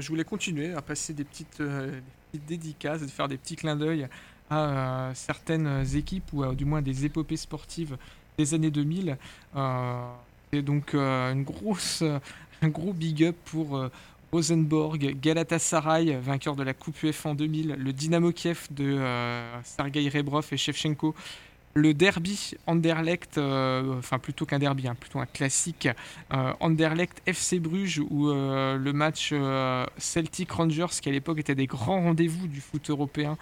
je voulais continuer à passer des petites, euh, petites dédicaces, de faire des petits clins d'œil à certaines équipes ou du moins des épopées sportives des années 2000. et donc une grosse, un gros big up pour Rosenborg, Galatasaray, vainqueur de la Coupe UEFA en 2000, le Dynamo Kiev de Sergei Rebrov et Shevchenko, le derby Anderlecht, euh, enfin plutôt qu'un derby, hein, plutôt un classique euh, Anderlecht FC Bruges ou euh, le match Celtic Rangers qui à l'époque était des grands rendez-vous du foot européen,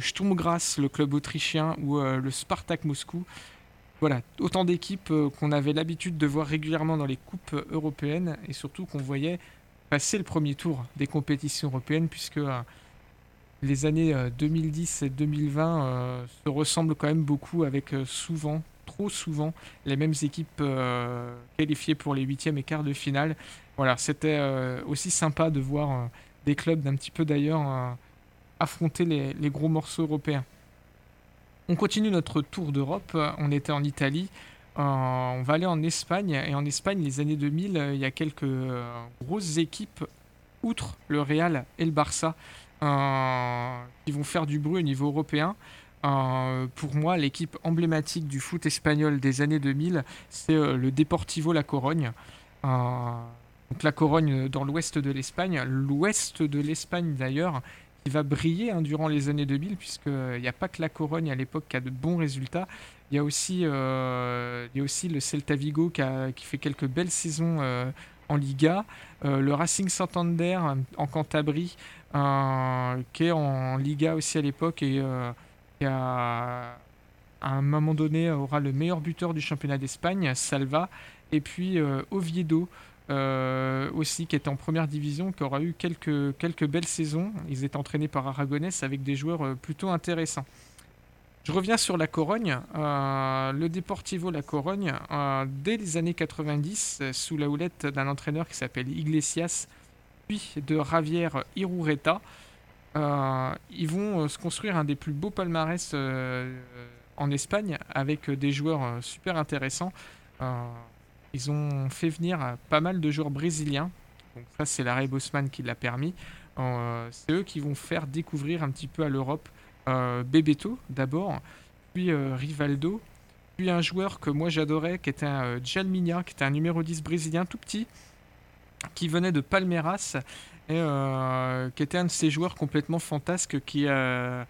Sturm Graz, le club autrichien ou le Spartak Moscou. Voilà, autant d'équipes qu'on avait l'habitude de voir régulièrement dans les coupes européennes et surtout qu'on voyait passer le premier tour des compétitions européennes puisque les années 2010 euh, et 2020 euh, se ressemblent quand même beaucoup avec euh, souvent, trop souvent, les mêmes équipes qualifiées pour les huitièmes et quarts de finale. Voilà, c'était aussi sympa de voir des clubs d'un petit peu d'ailleurs affronter les, gros morceaux européens. On continue notre tour d'Europe. On était en Italie. on va aller en Espagne. Et en Espagne, les années 2000, il y a quelques grosses équipes, outre le Real et le Barça, euh, qui vont faire du bruit au niveau européen. Euh, pour moi, l'équipe emblématique du foot espagnol des années 2000, c'est euh, le Deportivo La Corogne. la Corogne dans l'ouest de l'Espagne, l'ouest de l'Espagne d'ailleurs, qui va briller hein, durant les années 2000, puisqu'il n'y a pas que la Corogne à l'époque qui a de bons résultats. Il y a aussi, aussi le Celta Vigo qui, fait quelques belles saisons en Liga, le Racing Santander en Cantabrie, qui est en Liga aussi à l'époque et euh, qui à un moment donné aura le meilleur buteur du championnat d'Espagne, Salva, et puis euh, Oviedo. Euh, aussi qui est en première division, qui aura eu quelques, quelques belles saisons. Ils étaient entraînés par Aragonès avec des joueurs plutôt intéressants. Je reviens sur la Corogne. le Deportivo La Corogne, dès les années 90, sous la houlette d'un entraîneur qui s'appelle Iglesias, de Javier Irureta. Euh, ils vont euh, se construire un des plus beaux palmarès euh, en Espagne avec des joueurs super intéressants. Ils ont fait venir pas mal de joueurs brésiliens. Donc ça, c'est l'arrêt Bosman qui l'a permis. c'est eux qui vont faire découvrir un petit peu à l'Europe Bebeto d'abord, puis Rivaldo, puis un joueur que moi j'adorais qui était un Jalminha, qui était un numéro 10 brésilien tout petit, qui venait de Palmeiras et euh, qui était un de ces joueurs complètement fantasques qui euh,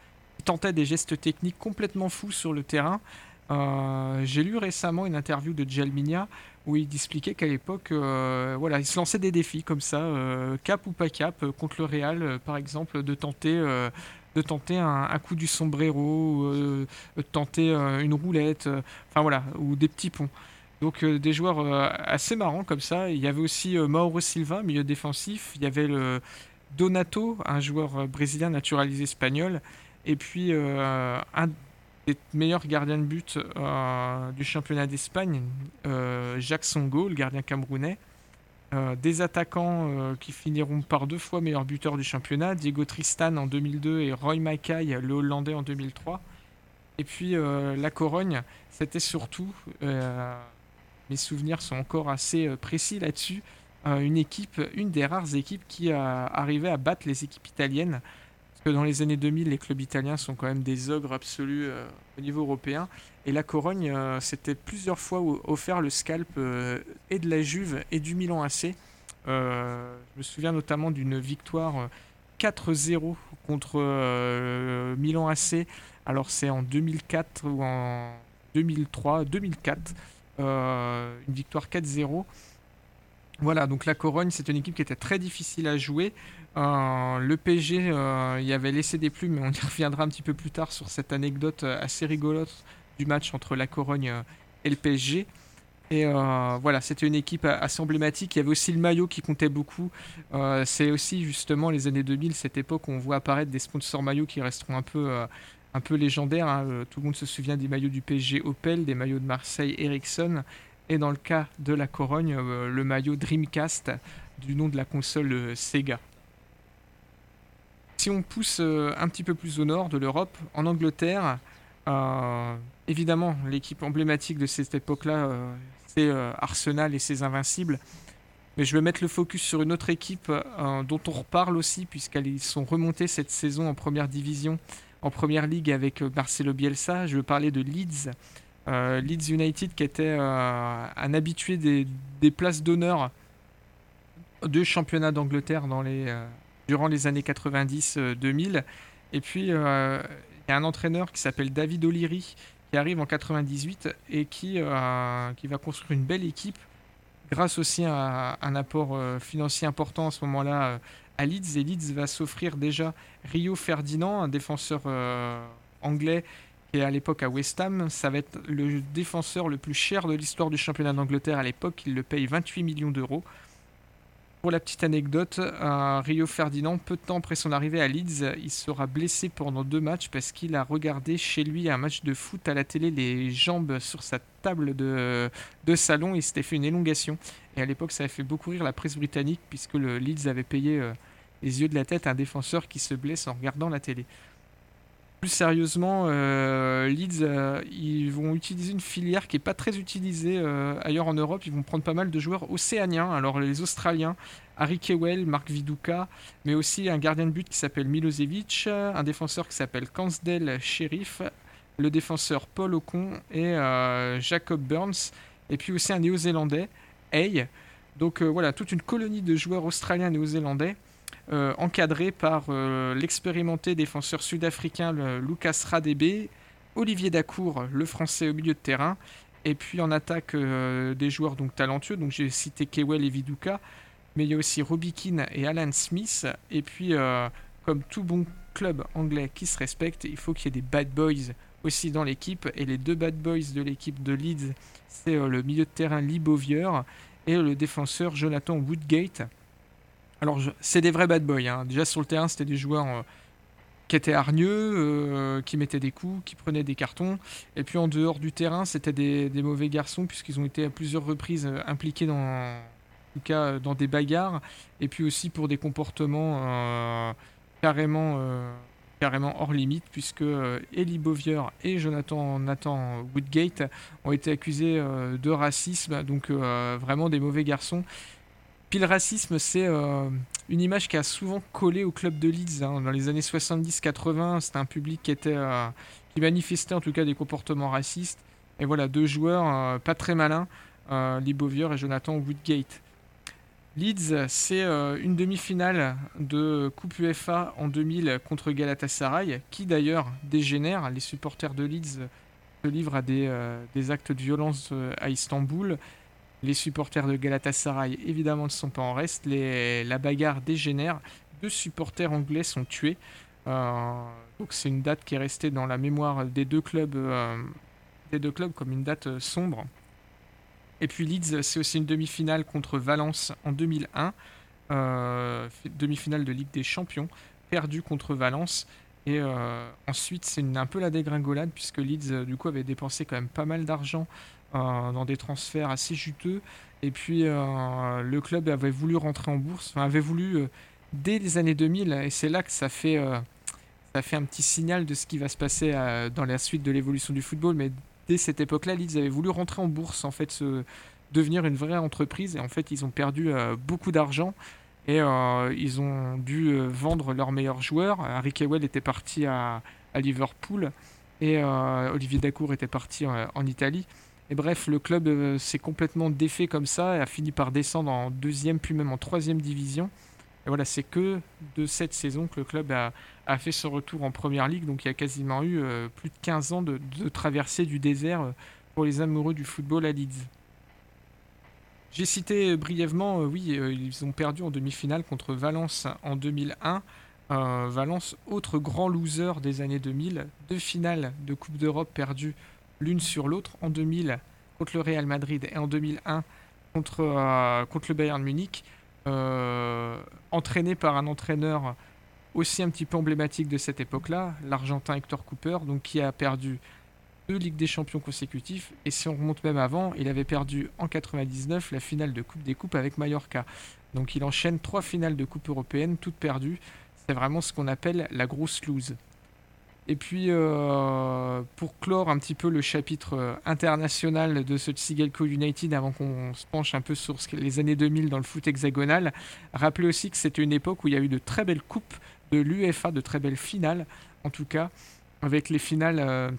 tentait des gestes techniques complètement fous sur le terrain. Euh, j'ai lu récemment une interview de Jalminia où il expliquait qu'à l'époque, voilà, il se lançait des défis comme ça, cap ou pas cap, contre le Real, par exemple, de tenter, de tenter un, coup du sombrero, de tenter une roulette, enfin voilà, ou des petits ponts. Donc euh, des joueurs euh, assez marrants comme ça. Il y avait aussi euh, Mauro Silva, milieu défensif. Il y avait le Donato, un joueur brésilien naturalisé espagnol. Et puis un des meilleurs gardiens de but du championnat d'Espagne, Jacques Songo, le gardien camerounais. des attaquants qui finiront par deux fois meilleur buteur du championnat, Diego Tristan en 2002 et Roy Mackay, le Hollandais en 2003. Et puis la Corogne, c'était surtout mes souvenirs sont encore assez euh, précis là-dessus. Euh, une équipe, une des rares équipes qui a arrivé à battre les équipes italiennes. Parce que dans les années 2000, les clubs italiens sont quand même des ogres absolus euh, au niveau européen. Et la Corogne s'était plusieurs fois offert le scalp et de la Juve et du Milan AC. je me souviens notamment d'une victoire 4-0 contre Milan AC. Alors c'est en 2004 ou en 2003, 2004. Euh, une victoire 4-0. Voilà, donc la Corogne, c'est une équipe qui était très difficile à jouer. Euh, le PSG euh, y avait laissé des plumes, mais on y reviendra un petit peu plus tard sur cette anecdote assez rigolote du match entre la Corogne et le PSG. Et voilà, c'était une équipe assez emblématique. Il y avait aussi le maillot qui comptait beaucoup. c'est aussi justement les années 2000, cette époque où on voit apparaître des sponsors maillots qui resteront un peu un peu légendaire. Hein. Euh, tout le monde se souvient des maillots du PSG Opel, des maillots de Marseille Ericsson, et dans le cas de la Corogne, euh, le maillot Dreamcast du nom de la console euh, Sega. Si on pousse un petit peu plus au nord de l'Europe, en Angleterre, évidemment, l'équipe emblématique de cette époque-là, c'est Arsenal et ses Invincibles. Mais je vais mettre le focus sur une autre équipe euh, dont on reparle aussi, puisqu'ils sont remontés cette saison en première division, en première ligue avec euh, Marcelo Bielsa. Je veux parler de Leeds. Euh, Leeds United qui était un habitué des, des places d'honneur de championnat d'Angleterre dans les, durant les années 90-2000. Et puis, il y a un entraîneur qui s'appelle David O'Leary qui arrive en 98 et qui, qui va construire une belle équipe grâce aussi à un apport euh, financier important à ce moment-là euh, à Leeds. Et Leeds va s'offrir déjà Rio Ferdinand, un défenseur euh, anglais qui est à l'époque à West Ham. Ça va être le défenseur le plus cher de l'histoire du championnat d'Angleterre à l'époque. Il le paye 28 millions d'euros. Pour la petite anecdote, Rio Ferdinand, peu de temps après son arrivée à Leeds, il sera blessé pendant deux matchs parce qu'il a regardé chez lui un match de foot à la télé, les jambes sur sa table de, salon, il s'était fait une élongation. Et à l'époque, ça a fait beaucoup rire la presse britannique puisque le Leeds avait payé euh, les yeux de la tête à un défenseur qui se blesse en regardant la télé. Plus sérieusement, euh, Leeds, euh, ils vont utiliser une filière qui n'est pas très utilisée euh, ailleurs en Europe. Ils vont prendre pas mal de joueurs océaniens. Alors les Australiens, Harry Kewell, Mark Viduka, mais aussi un gardien de but qui s'appelle Milosevic, un défenseur qui s'appelle Kansdale Sheriff, le défenseur Paul Ocon et Jacob Burns, et puis aussi un néo-zélandais, Hay. Donc voilà, toute une colonie de joueurs australiens néo-zélandais euh, encadré par euh, l'expérimenté défenseur sud-africain Lucas Radebe, Olivier Dacour, le français au milieu de terrain, et puis en attaque euh, des joueurs donc talentueux, donc j'ai cité Kewell et Viduka, mais il y a aussi Robbie Keane et Alan Smith, et puis comme tout bon club anglais qui se respecte, il faut qu'il y ait des bad boys aussi dans l'équipe, et les deux bad boys de l'équipe de Leeds, c'est le milieu de terrain Lee Bovier et le défenseur Jonathan Woodgate. Alors, c'est des vrais bad boys. Hein. Déjà sur le terrain, c'était des joueurs euh, qui étaient hargneux, euh, qui mettaient des coups, qui prenaient des cartons. Et puis en dehors du terrain, c'était des, mauvais garçons, puisqu'ils ont été à plusieurs reprises euh, impliqués dans, des bagarres. Et puis aussi pour des comportements carrément, carrément hors limite, puisque Ellie Bovier et Jonathan Nathan Woodgate ont été accusés de racisme, donc vraiment des mauvais garçons. Puis le racisme, c'est euh, une image qui a souvent collé au club de Leeds. Hein. Dans les années 70-80, c'était un public qui, était, euh, manifestait en tout cas des comportements racistes. Et voilà, deux joueurs euh, pas très malins, Lee Bovier et Jonathan Woodgate. Leeds, c'est une demi-finale de Coupe UEFA en 2000 contre Galatasaray, qui d'ailleurs dégénère. Les supporters de Leeds se livrent à des actes de violence à Istanbul. Les supporters de Galatasaray, évidemment, ne sont pas en reste. la bagarre dégénère. Deux supporters anglais sont tués. Euh, donc c'est une date qui est restée dans la mémoire des deux clubs, euh, des comme une date euh, sombre. Et puis Leeds, c'est aussi une demi-finale contre Valence en 2001, demi-finale de Ligue des Champions, perdue contre Valence. Et ensuite, c'est un peu la dégringolade puisque Leeds, du coup, avait dépensé quand même pas mal d'argent dans des transferts assez juteux. Et puis euh, le club avait voulu rentrer en bourse, avait voulu euh, dès les années 2000, et c'est là que ça fait, ça fait un petit signal de ce qui va se passer dans la suite de l'évolution du football. Mais dès cette époque-là, Leeds avait voulu rentrer en bourse, en fait, se, devenir une vraie entreprise. Et en fait, ils ont perdu beaucoup d'argent. Et ils ont dû vendre leurs meilleurs joueurs. Harry Kewell était parti à, à Liverpool et Olivier Dacour était parti en Italie. Et bref, le club euh, s'est complètement défait comme ça et a fini par descendre en deuxième, puis même en troisième division. Et voilà, c'est que de cette saison que le club a, fait son retour en première ligue. Donc il y a quasiment eu euh, plus de 15 ans de, traversée du désert euh, pour les amoureux du football à Leeds. J'ai cité brièvement, oui, ils ont perdu en demi-finale contre Valence en 2001. Valence, autre grand loser des années 2000. Deux finales de Coupe d'Europe perdues l'une sur l'autre en 2000 contre le Real Madrid et en 2001 contre, euh, contre le Bayern Munich, euh, entraîné par un entraîneur aussi un petit peu emblématique de cette époque-là, l'Argentin Hector Cooper, donc qui a perdu deux Ligues des Champions consécutifs. Et si on remonte même avant, il avait perdu en 99 la finale de Coupe des Coupes avec Mallorca. Donc il enchaîne trois finales de Coupe européenne, toutes perdues. C'est vraiment ce qu'on appelle la grosse lose. Et puis, euh, pour clore un petit peu le chapitre euh, international de ce Tsigelco United, avant qu'on se penche un peu sur les années 2000 dans le foot hexagonal, rappelez aussi que c'était une époque où il y a eu de très belles coupes de l'UEFA, de très belles finales, en tout cas, avec les finales euh,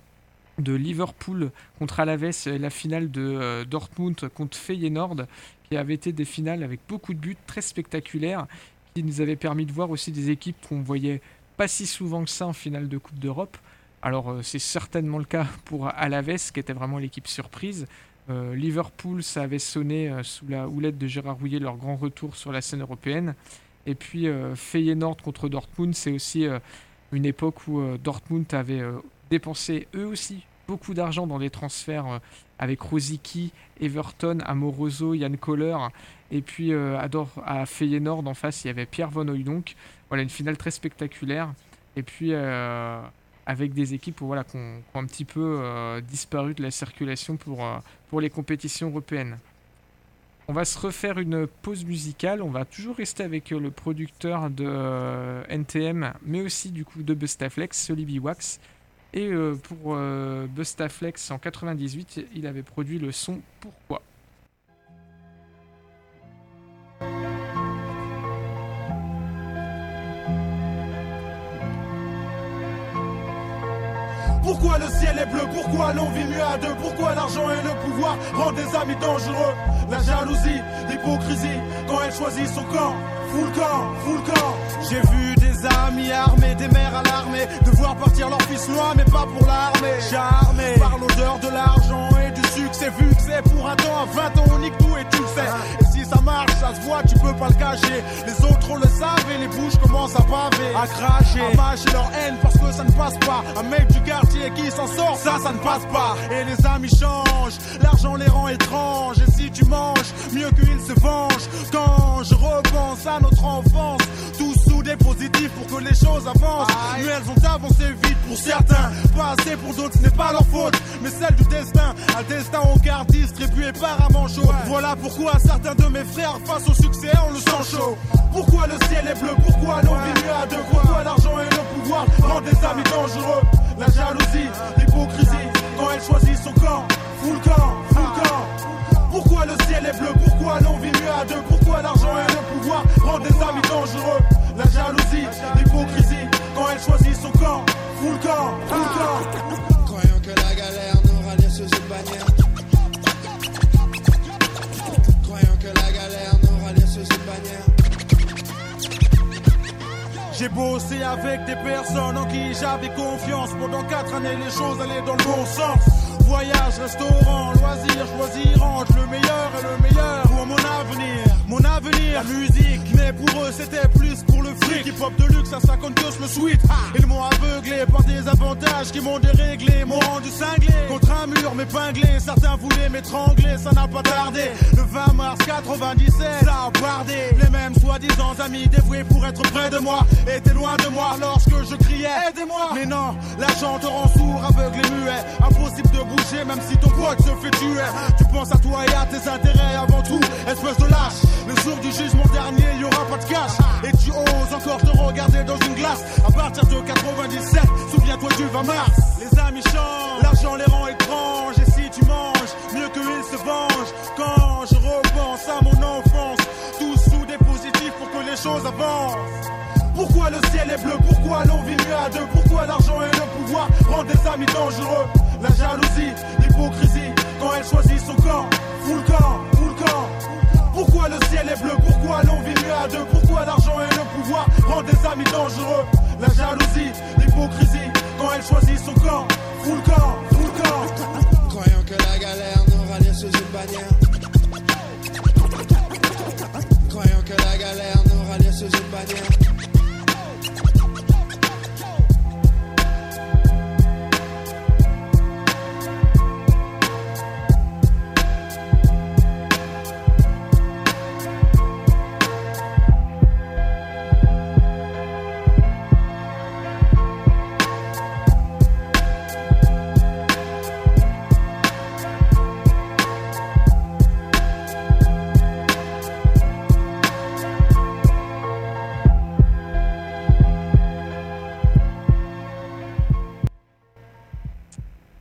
de Liverpool contre Alaves et la finale de Dortmund contre Feyenoord, qui avaient été des finales avec beaucoup de buts, très spectaculaires, qui nous avaient permis de voir aussi des équipes qu'on voyait pas si souvent que ça en finale de Coupe d'Europe. Alors euh, c'est certainement le cas pour Alaves, qui était vraiment l'équipe surprise. Euh, Liverpool, ça avait sonné euh, sous la houlette de Gérard Rouillet leur grand retour sur la scène européenne. Et puis euh, Feyenoord contre Dortmund, c'est aussi une époque où Dortmund avait dépensé eux aussi beaucoup d'argent dans des transferts avec Rosicky, Everton, Amoroso, Yann Kohler. Et puis à, Dor- Feyenoord en face, il y avait Pierre Van Hooijdonk. Voilà, une finale très spectaculaire. Et puis euh, avec des équipes qui ont, un petit peu euh, disparu de la circulation pour, euh, pour les compétitions européennes. On va se refaire une pause musicale. On va toujours rester avec le producteur de NTM, mais aussi du coup de Bustaflex, Solibi Wax. Et pour Bustaflex en 98, il avait produit le son Pourquoi. Pourquoi le l'on vit mieux à deux? Pourquoi l'argent et le pouvoir rendent des amis dangereux? La jalousie, l'hypocrisie, quand elle choisit son camp. Full camp, full camp. J'ai vu des amis armés, des mères à l'armée Devoir partir leur fils loin mais pas pour l'armée. Charmé par l'odeur de l'argent et succès Vu que c'est pour un temps, à 20 ans on nique tout et tu le sais. Et si ça marche, ça se voit, tu peux pas le cacher. Les autres on le savent et les bouches commencent à baver À cracher, à mâcher leur haine parce que ça ne passe pas. Un mec du quartier qui s'en sort, ça ça ne passe pas. Et les amis changent, l'argent les rend étranges. Et si tu manges, mieux qu'ils se vengent Quand je repense à notre enfance Tous soudés positifs pour que les choses avancent. Mais elles ont avancé vite pour certains. Pas assez pour d'autres, ce n'est pas leur faute. Mais celle du destin Un destin au quart distribué par un manchot. Voilà pourquoi certains de mes frères face au succès on le sent chaud. Pourquoi le ciel est bleu? Pourquoi l'on vit mieux à deux Pourquoi l'argent et le pouvoir rendent des amis dangereux? La jalousie, l'hypocrisie Quand elle choisit son camp. Full camp, full camp. Pourquoi le ciel est bleu? Pourquoi l'on vit mieux à deux Pourquoi l'argent et le pouvoir rendent des amis dangereux? La jalousie, l'hypocrisie Quand elle choisit son camp Full camp, full camp Croyant que la galère nous rallie sous une bannière. Croyant que la galère nous rallie sous une bannière. J'ai bossé avec des personnes en qui j'avais confiance Pendant quatre années les choses allaient dans le bon sens Voyage, restaurant, loisirs, choisir entre le meilleur et le meilleur pour mon avenir. Mon avenir, la musique, mais pour eux c'était plus pour le fric. Hip hop de luxe à 50 gosses le sweat. Ils m'ont aveuglé par des avantages qui m'ont déréglé, m'ont rendu cinglé. Contre un mur m'épinglé, certains voulaient m'étrangler, ça n'a pas tardé. Le 20 mars 97, ça a bardé. Les mêmes soi-disant amis dévoués pour être près de moi étaient loin de moi lorsque je criais aidez-moi. Mais non, l'argent te rend sourd, aveugle et muet. Impossible de bouger même si ton pote se fait tuer. Tu penses à toi et à tes intérêts avant tout, espèce de lâche. Le jour du jugement dernier, il y aura pas de cash. Et tu oses encore te regarder dans une glace. À partir de 97, souviens-toi du 20 mars. Les amis changent, l'argent les rend étranges. Et si tu manges, mieux qu'ils se vengent. Quand je repense à mon enfance, tous sous des positifs pour que les choses avancent. Pourquoi le ciel est bleu? Pourquoi l'on vit mieux à deux Pourquoi l'argent et le pouvoir rendent des amis dangereux? La jalousie, l'hypocrisie, quand elle choisit son camp Full camp, full camp Pourquoi le ciel est bleu? Pourquoi l'on vit mieux à deux? Pourquoi l'argent et le pouvoir rendent des amis dangereux? La jalousie, l'hypocrisie, quand elle choisit son camp. Full camp, full camp. Croyant que la galère nous rallie sous une bannière. Croyant que la galère nous rallie sous une bannière.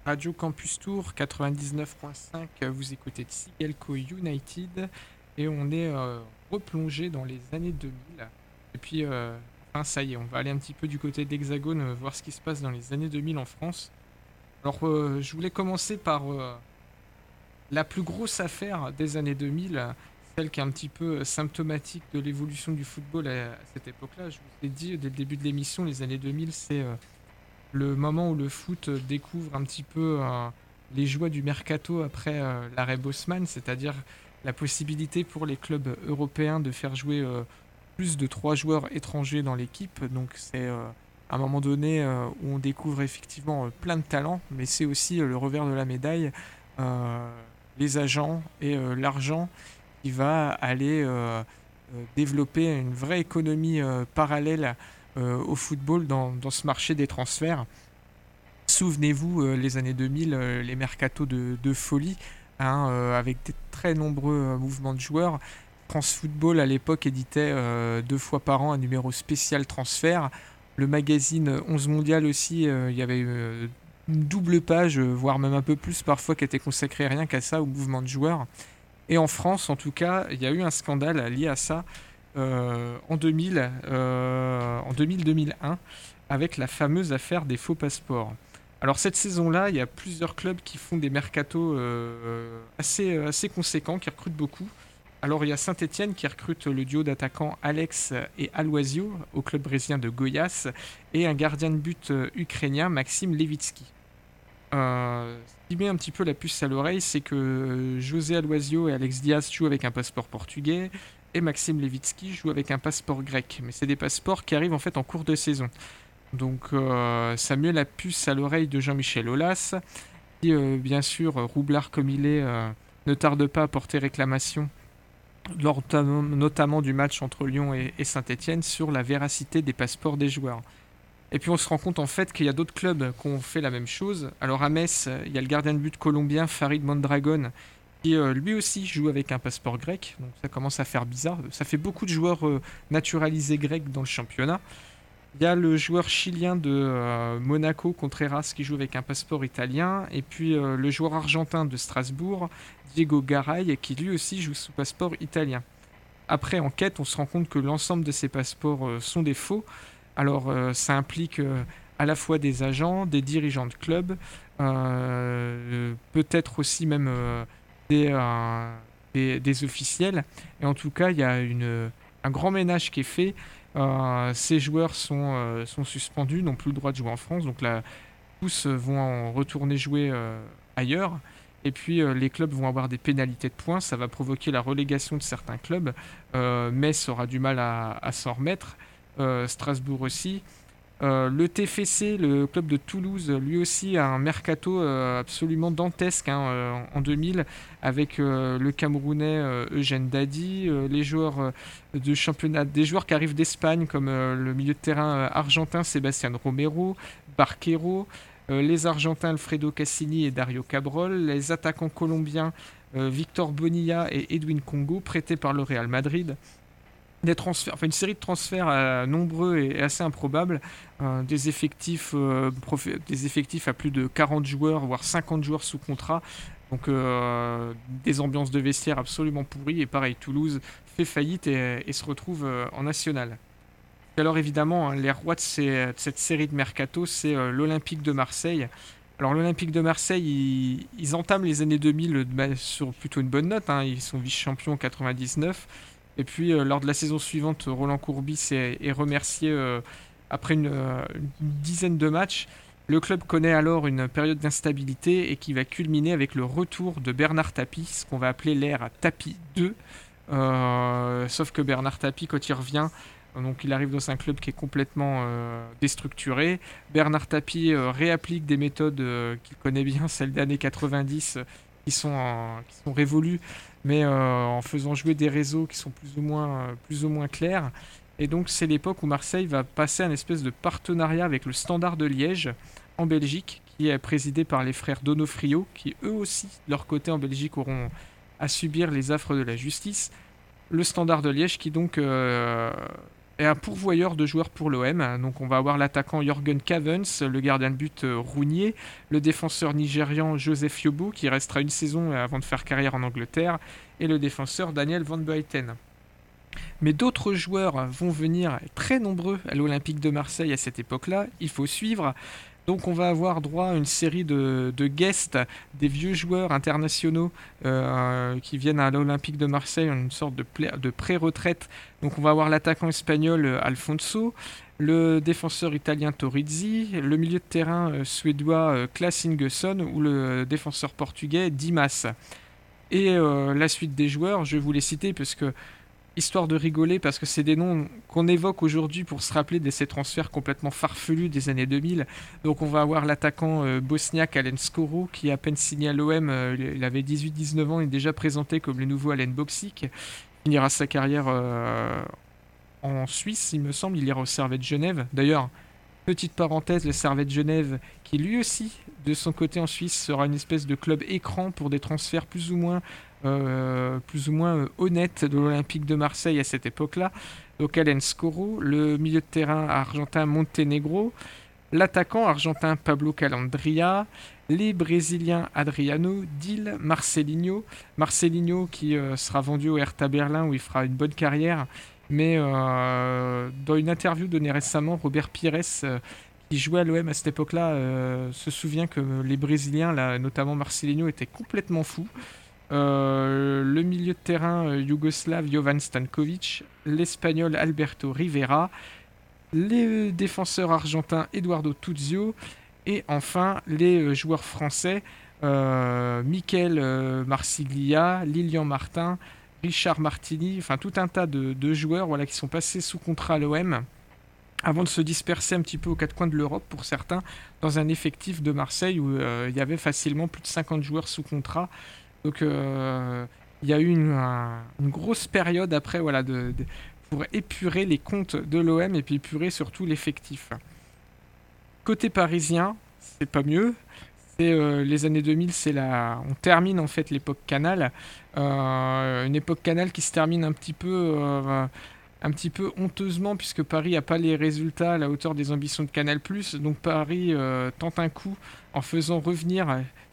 Radio Campus Tour 99.5. Vous écoutez Tsigelco United et on est euh, replongé dans les années 2000. Et puis, euh, enfin, ça y est, on va aller un petit peu du côté de l'Hexagone, euh, voir ce qui se passe dans les années 2000 en France. Alors, je voulais commencer par la plus grosse affaire des années 2000, celle qui est un petit peu symptomatique de l'évolution du football à, cette époque-là. Je vous ai dit dès le début de l'émission, les années 2000, c'est le moment où le foot découvre un petit peu euh, les joies du mercato après euh, l'arrêt Bosman, c'est-à-dire la possibilité pour les clubs européens de faire jouer euh, plus de trois joueurs étrangers dans l'équipe. Donc c'est un moment donné où on découvre effectivement plein de talents, mais c'est aussi le revers de la médaille, les agents et l'argent qui va aller développer une vraie économie parallèle au football dans, dans ce marché des transferts. Souvenez-vous, euh, les années 2000, euh, les mercatos de, de folie, hein, euh, avec des très nombreux euh, mouvements de joueurs. France Football, à l'époque, éditait euh, deux fois par an un numéro spécial transfert. Le magazine 11 Mondial aussi, euh, il y avait euh, une double page, euh, voire même un peu plus parfois, qui était consacrée rien qu'à ça, au mouvement de joueurs. Et en France, en tout cas, il y a eu un scandale lié à ça euh, en 2000, euh, en 2000-2001, avec la fameuse affaire des faux passeports. Alors cette saison-là, il y a plusieurs clubs qui font des mercatos euh, assez, assez conséquents, qui recrutent beaucoup. Alors il y a Saint-Etienne qui recrute le duo d'attaquants Alex et Aloisio au club brésilien de Goiás et un gardien de but euh, ukrainien Maxime Levitsky. Euh, ce qui met un petit peu la puce à l'oreille, c'est que José Aloisio et Alex Diaz jouent avec un passeport portugais et Maxime Levitsky joue avec un passeport grec. Mais c'est des passeports qui arrivent en fait en cours de saison. Donc euh, ça met la puce à l'oreille de Jean-Michel Aulas, qui euh, bien sûr, roublard comme il est, euh, ne tarde pas à porter réclamation lors notamment- du match entre Lyon et, Saint-Etienne sur la véracité des passeports des joueurs. Et puis on se rend compte en fait qu'il y a d'autres clubs qui ont fait la même chose. Alors à Metz, il y a le gardien de but colombien Farid Mondragon qui euh, lui aussi joue avec un passeport grec. Donc ça commence à faire bizarre. Ça fait beaucoup de joueurs euh, naturalisés grecs dans le championnat. Il y a le joueur chilien de euh, Monaco, Contreras, qui joue avec un passeport italien. Et puis le joueur argentin de Strasbourg, Diego Garay, qui lui aussi joue sous passeport italien. Après enquête, on se rend compte que l'ensemble de ces passeports sont des faux. Alors ça implique à la fois des agents, des dirigeants de clubs, peut-être aussi même des, euh, des, des officiels. Et en tout cas, il y a une, un grand ménage qui est fait. Euh, ces joueurs sont, euh, sont suspendus, n'ont plus le droit de jouer en France. Donc là, tous vont en retourner jouer ailleurs. Et puis les clubs vont avoir des pénalités de points. Ça va provoquer la relégation de certains clubs. Metz aura du mal à, à s'en remettre. Strasbourg aussi. Euh, le TFC, le club de Toulouse, lui aussi a un mercato euh, absolument dantesque hein, euh, en 2000 avec le Camerounais Eugène Dadi, les joueurs de championnat, des joueurs qui arrivent d'Espagne comme le milieu de terrain argentin Sébastien Romero, Barquero, les Argentins Alfredo Cassini et Dario Cabrol, les attaquants colombiens Victor Bonilla et Edwin Congo prêtés par le Real Madrid des transferts, enfin une série de transferts euh, nombreux et, assez improbables, euh, des, effectifs, euh, des effectifs à plus de 40 joueurs, voire 50 joueurs sous contrat. Donc des ambiances de vestiaire absolument pourries. Et pareil, Toulouse fait faillite et, se retrouve en national. Alors évidemment, hein, les rois de, cette série de mercato, c'est l'Olympique de Marseille. Alors l'Olympique de Marseille, ils, entament les années 2000 de ma- sur plutôt une bonne note. hein. Ils sont vice-champions en 99. Et puis, euh, lors de la saison suivante, Roland Courbis est, remercié euh, après une, euh, une dizaine de matchs. Le club connaît alors une période d'instabilité et qui va culminer avec le retour de Bernard Tapie, ce qu'on va appeler l'ère Tapie 2. Euh, sauf que Bernard Tapie, quand il revient, donc il arrive dans un club qui est complètement déstructuré. Bernard Tapie réapplique des méthodes qu'il connaît bien, celles des années 90, euh, qui sont, en- qui sont révolues, mais euh, en faisant jouer des réseaux qui sont plus ou moins, euh, plus ou moins clairs. Et donc c'est l'époque où Marseille va passer un espèce de partenariat avec le Standard de Liège en Belgique, qui est présidé par les frères Donofrio, qui eux aussi, de leur côté en Belgique, auront à subir les affres de la justice. Le Standard de Liège qui donc euh, est un pourvoyeur de joueurs pour l'OM. Donc on va avoir l'attaquant Jorgen Cavens, le gardien de but euh, Rounier, le défenseur nigérian Joseph Yobo qui restera une saison avant de faire carrière en Angleterre, et le défenseur Daniel Van Buiten. Mais d'autres joueurs vont venir très nombreux à l'Olympique de Marseille à cette époque-là. Il faut suivre. Donc on va avoir droit à une série de, guests, des vieux joueurs internationaux euh, qui viennent à l'Olympique de Marseille, une sorte de, de pré-retraite. Donc on va avoir l'attaquant espagnol euh, Alfonso, le défenseur italien Torizzi, le milieu de terrain euh, suédois Klaas Ingesson ou le défenseur portugais Dimas. Et la suite des joueurs, je vais vous les citer parce que histoire de rigoler parce que c'est des noms qu'on évoque aujourd'hui pour se rappeler de ces transferts complètement farfelus des années 2000. Donc on va avoir l'attaquant euh, bosniaque Alen Skoro qui à peine signé à l'OM, euh, il avait 18-19 ans, est déjà présenté comme le nouveau Alen Boxic. Il finira sa carrière euh, en Suisse, il me semble, il ira au Servet de Genève. D'ailleurs, petite parenthèse, le Servet de Genève qui lui aussi, de son côté en Suisse, sera une espèce de club écran pour des transferts plus ou moins euh, plus ou moins euh, honnête de l'Olympique de Marseille à cette époque-là. Donc Alain Scoro, le milieu de terrain argentin Montenegro, l'attaquant argentin Pablo Calandria, les Brésiliens Adriano, Dil, Marcelinho. Marcelinho qui euh, sera vendu au Hertha Berlin où il fera une bonne carrière. Mais dans une interview donnée récemment, Robert Pires, qui jouait à l'OM à cette époque-là, se souvient que les Brésiliens, là, notamment Marcelinho, étaient complètement fous. Euh, le milieu de terrain euh, yougoslave Jovan Stankovic, l'espagnol Alberto Rivera, les défenseurs argentins Eduardo Tuzio et enfin les euh, joueurs français euh, Marsiglia, Lilian Martin, Richard Martini, enfin tout un tas de, joueurs voilà, qui sont passés sous contrat à l'OM avant de se disperser un petit peu aux quatre coins de l'Europe pour certains, dans un effectif de Marseille où il y avait facilement plus de 50 joueurs sous contrat. Donc euh, il y a eu une, grosse période après voilà, pour épurer les comptes de l'OM et puis épurer surtout l'effectif. Côté parisien, c'est pas mieux. Euh, les années 2000, c'est la, on termine en fait l'époque Canal, euh, une époque Canal qui se termine un petit peu un petit peu honteusement puisque Paris n'a pas les résultats à la hauteur des ambitions de Canal+. Donc Paris tente un coup en faisant revenir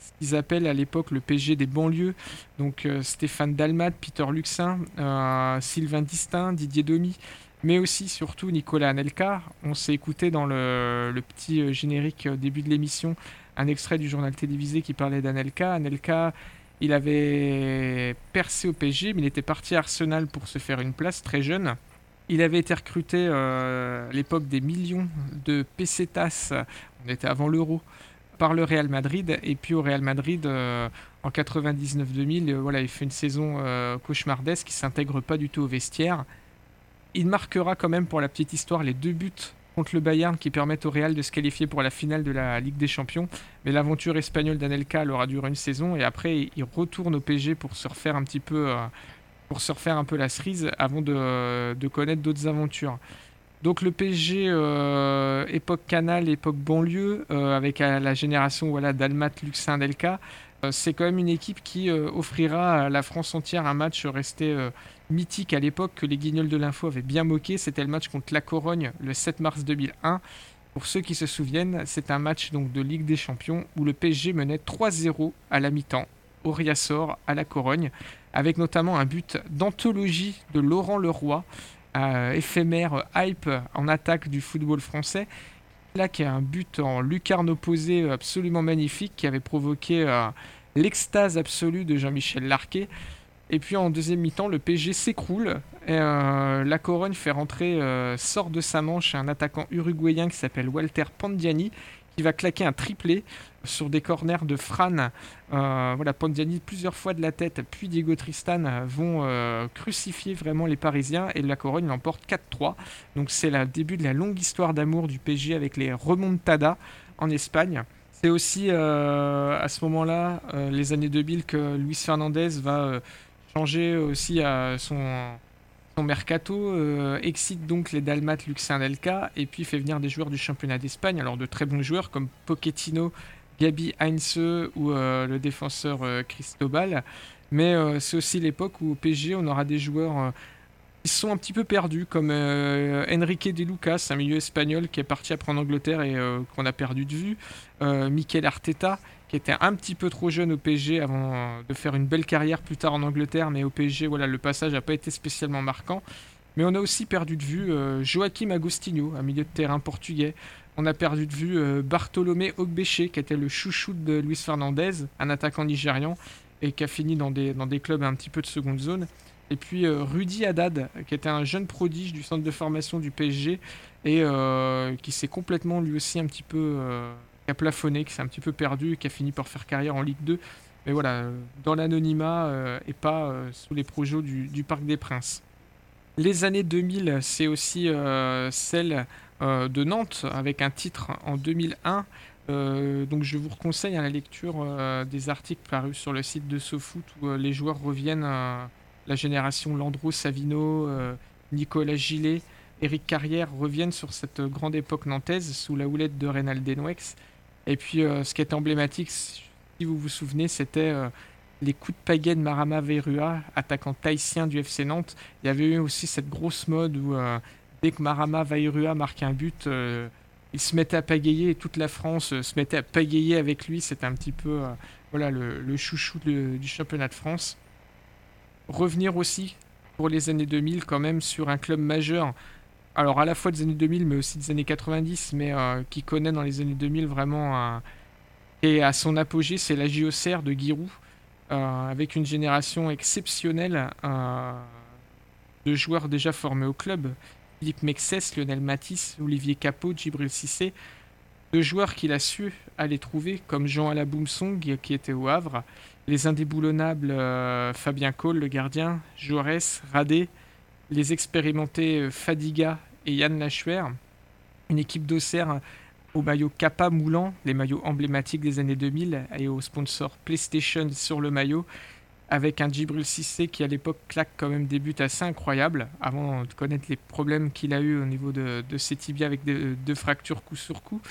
ce qu'ils appellent à l'époque le PG des banlieues. Donc euh, Stéphane Dalmat, Peter Luxin, euh, Sylvain Distin, Didier Domi, mais aussi surtout Nicolas Anelka. On s'est écouté dans le, petit euh, générique début de l'émission un extrait du journal télévisé qui parlait d'Anelka. Anelka, il avait percé au PG, mais il était parti à Arsenal pour se faire une place très jeune. Il avait été recruté à l'époque des millions de pesetas, on était avant l'euro, par le Real Madrid. Et puis au Real Madrid, euh, en 99-2000, euh, voilà, il fait une saison euh, cauchemardesque, il s'intègre pas du tout au vestiaire. Il marquera quand même pour la petite histoire les deux buts contre le Bayern qui permettent au Real de se qualifier pour la finale de la Ligue des Champions. Mais l'aventure espagnole d'Anelka aura duré une saison et après il retourne au PG pour se refaire un petit peu, pour se refaire un peu la cerise avant de connaître d'autres aventures. Donc le PSG euh, époque Canal, époque banlieue, euh, avec la génération voilà, d'Almat, Luxin, Delca, euh, c'est quand même une équipe qui offrira à la France entière un match resté mythique à l'époque que les guignols de l'info avaient bien moqué. C'était le match contre la Corogne le 7 mars 2001. Pour ceux qui se souviennent, c'est un match donc de Ligue des Champions où le PSG menait 3-0 à la mi-temps au Riasor à la Corogne, avec notamment un but d'anthologie de Laurent Leroy éphémère hype en attaque du football français. Là, qui a un but en lucarne opposée absolument magnifique qui avait provoqué euh, l'extase absolue de Jean-Michel Larquet. Et puis en deuxième mi-temps, le PSG s'écroule. Euh, la Corogne fait rentrer, euh, sort de sa manche un attaquant uruguayen qui s'appelle Walter Pandiani, qui va claquer un triplé sur des corners de Fran. Euh, voilà, Pandiani plusieurs fois de la tête, puis Diego Tristan vont euh, crucifier vraiment les Parisiens et la Corogne l'emporte 4-3. Donc c'est le début de la longue histoire d'amour du PSG avec les remontadas en Espagne. C'est aussi euh, à ce moment-là, les années 2000, que Luis Fernandez va changer aussi son son mercato euh, excite donc les Dalmates Luxin-Delca et puis fait venir des joueurs du championnat d'Espagne, alors de très bons joueurs comme Pochettino, Gabi Heinze ou euh, le défenseur euh, Cristobal. Mais c'est aussi l'époque où au PSG on aura des joueurs Ils sont un petit peu perdus, comme euh, Enrique De Lucas, un milieu espagnol qui est parti après en Angleterre et euh, qu'on a perdu de vue. Euh, Mikel Arteta, qui était un petit peu trop jeune au PSG avant de faire une belle carrière plus tard en Angleterre, mais au PSG, voilà, le passage n'a pas été spécialement marquant. Mais on a aussi perdu de vue euh, Joaquim Agostinho, un milieu de terrain portugais. On a perdu de vue euh, Bartolomé Ogbeche, qui était le chouchou de Luis Fernandez, un attaquant nigérian, et qui a fini dans des, clubs un petit peu de seconde zone. Et puis euh, Rudy Haddad, qui était un jeune prodige du centre de formation du PSG, et euh, qui s'est complètement lui aussi un petit peu a plafonné, qui s'est un petit peu perdu, qui a fini par faire carrière en Ligue 2. Mais voilà, dans l'anonymat et pas sous les projets du, du Parc des Princes. Les années 2000, c'est aussi celle euh, de Nantes avec un titre en 2001. Euh, donc je vous conseille à la lecture euh, des articles parus sur le site de SoFoot où les joueurs reviennent, la génération Landreau, Savino, Nicolas Gillet, Eric Carrière reviennent sur cette grande époque nantaise sous la houlette de Reynald Denwex. Et puis ce qui est emblématique, si vous vous souvenez, c'était les coups de pagaie de Marama Verua, attaquant tahitien du FC Nantes. Il y avait eu aussi cette grosse mode où dès que Marama Verua marquait un but, euh, il se mettait à pagayer et toute la France euh, se mettait à pagayer avec lui. C'était un petit peu euh, voilà, le, chouchou du championnat de France. Revenir aussi pour les années 2000 quand même sur un club majeur. Alors à la fois des années 2000 mais aussi des années 90 mais euh, qui connaît dans les années 2000 vraiment un... et à son apogée c'est la JOCR de Giroud avec une génération exceptionnelle de joueurs déjà formés au club. Philippe Mexès, Lionel Matisse, Olivier Capot, Djibril Cissé. De joueurs qu'il a su aller trouver, comme Jean Alaboumsong qui était au Havre, les indéboulonnables euh, Fabien Cole, le gardien, Jaurès, Radé, les expérimentés euh, Fadiga et Yann Lachuer. Une équipe d'Auxerre au maillot Kappa moulant, les maillots emblématiques des années 2000, et au sponsor PlayStation sur le maillot, avec un Djibril Cissé qui à l'époque claque quand même des buts assez incroyables, avant de connaître les problèmes qu'il a eu au niveau de, de ses tibias avec de- deux fractures coup sur coup.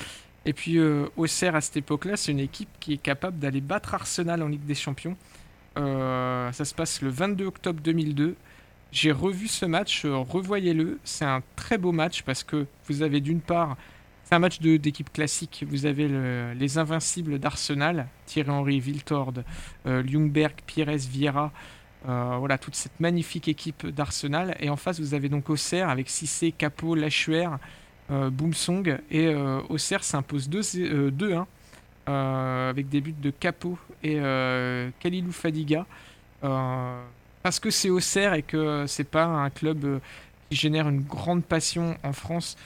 Et puis euh, Auxerre à cette époque-là, c'est une équipe qui est capable d'aller battre Arsenal en Ligue des Champions. Euh, ça se passe le 22 octobre 2002. J'ai revu ce match, euh, revoyez-le. C'est un très beau match parce que vous avez d'une part, match d'équipe classique. Vous avez le- les invincibles d'Arsenal, Thierry Henry, Viltord, euh, Pires, Vieira. Euh, voilà, toute cette magnifique équipe d'Arsenal. Et en face, vous avez donc Auxerre avec Cissé, Capot, Lachuer, euh, Boomsong. Et euh, Auxerre s'impose 2-1 euh, 2-1, euh, avec des buts de Capot et Kalilou Fadiga. Parce que c'est Auxerre et que c'est pas un club qui génère une grande passion en France.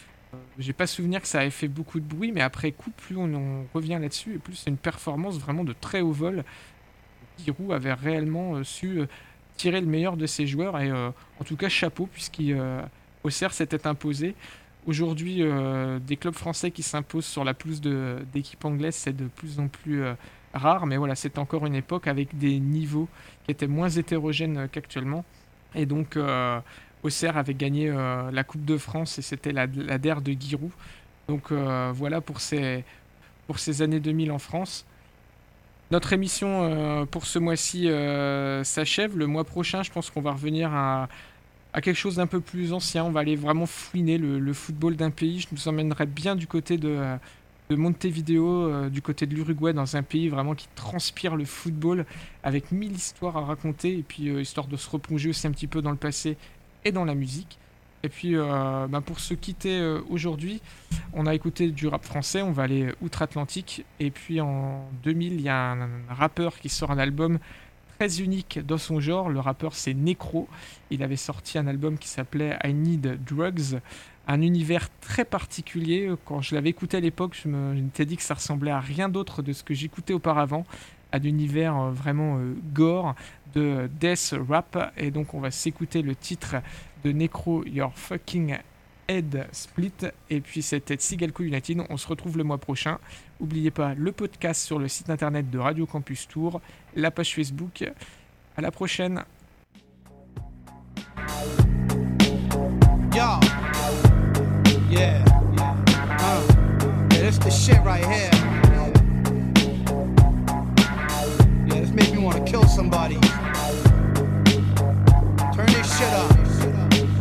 J'ai pas souvenir que ça avait fait beaucoup de bruit, mais après coup, plus on, revient là-dessus, et plus c'est une performance vraiment de très haut vol. Giroud avait réellement euh, su euh, tirer le meilleur de ses joueurs, et euh, en tout cas chapeau, puisqu'Auxerre s'était imposé. Aujourd'hui, des clubs français qui s'imposent sur la pelouse d'équipes anglaises, c'est de plus en plus rare, mais voilà, c'est encore une époque avec des niveaux qui étaient moins hétérogènes qu'actuellement. Et donc, Auxerre avait gagné euh, la Coupe de France et c'était la, la DER de Giroud. Donc euh, voilà pour ces, pour ces années 2000 en France. Notre émission euh, pour ce mois-ci s'achève. Le mois prochain, je pense qu'on va revenir à, à quelque chose d'un peu plus ancien. On va aller vraiment fouiner le, football d'un pays. Je nous emmènerai bien du côté de, de Montevideo, du côté de l'Uruguay, dans un pays vraiment qui transpire le football, avec mille histoires à raconter, et puis histoire de se replonger aussi un petit peu dans le passé et dans la musique. Et puis, euh, ben, pour se quitter euh, aujourd'hui, on a écouté du rap français, on va aller outre-Atlantique. Et puis en 2000, il y a un, rappeur qui sort un album très unique dans son genre. Le rappeur, c'est Necro. Il avait sorti un album qui s'appelait I Need Drugs. Un univers très particulier. Quand je l'avais écouté à l'époque, je m'étais dit que ça ressemblait à rien d'autre de ce que j'écoutais auparavant. À l'univers euh, vraiment gore de death rap. Et donc, on va s'écouter le titre de Necro, Your Fucking Head Split. Et puis, c'était Sigalco United. On se retrouve le mois prochain. N'oubliez pas le podcast sur le site internet de Radio Campus Tour, la page Facebook. À la prochaine. shit up.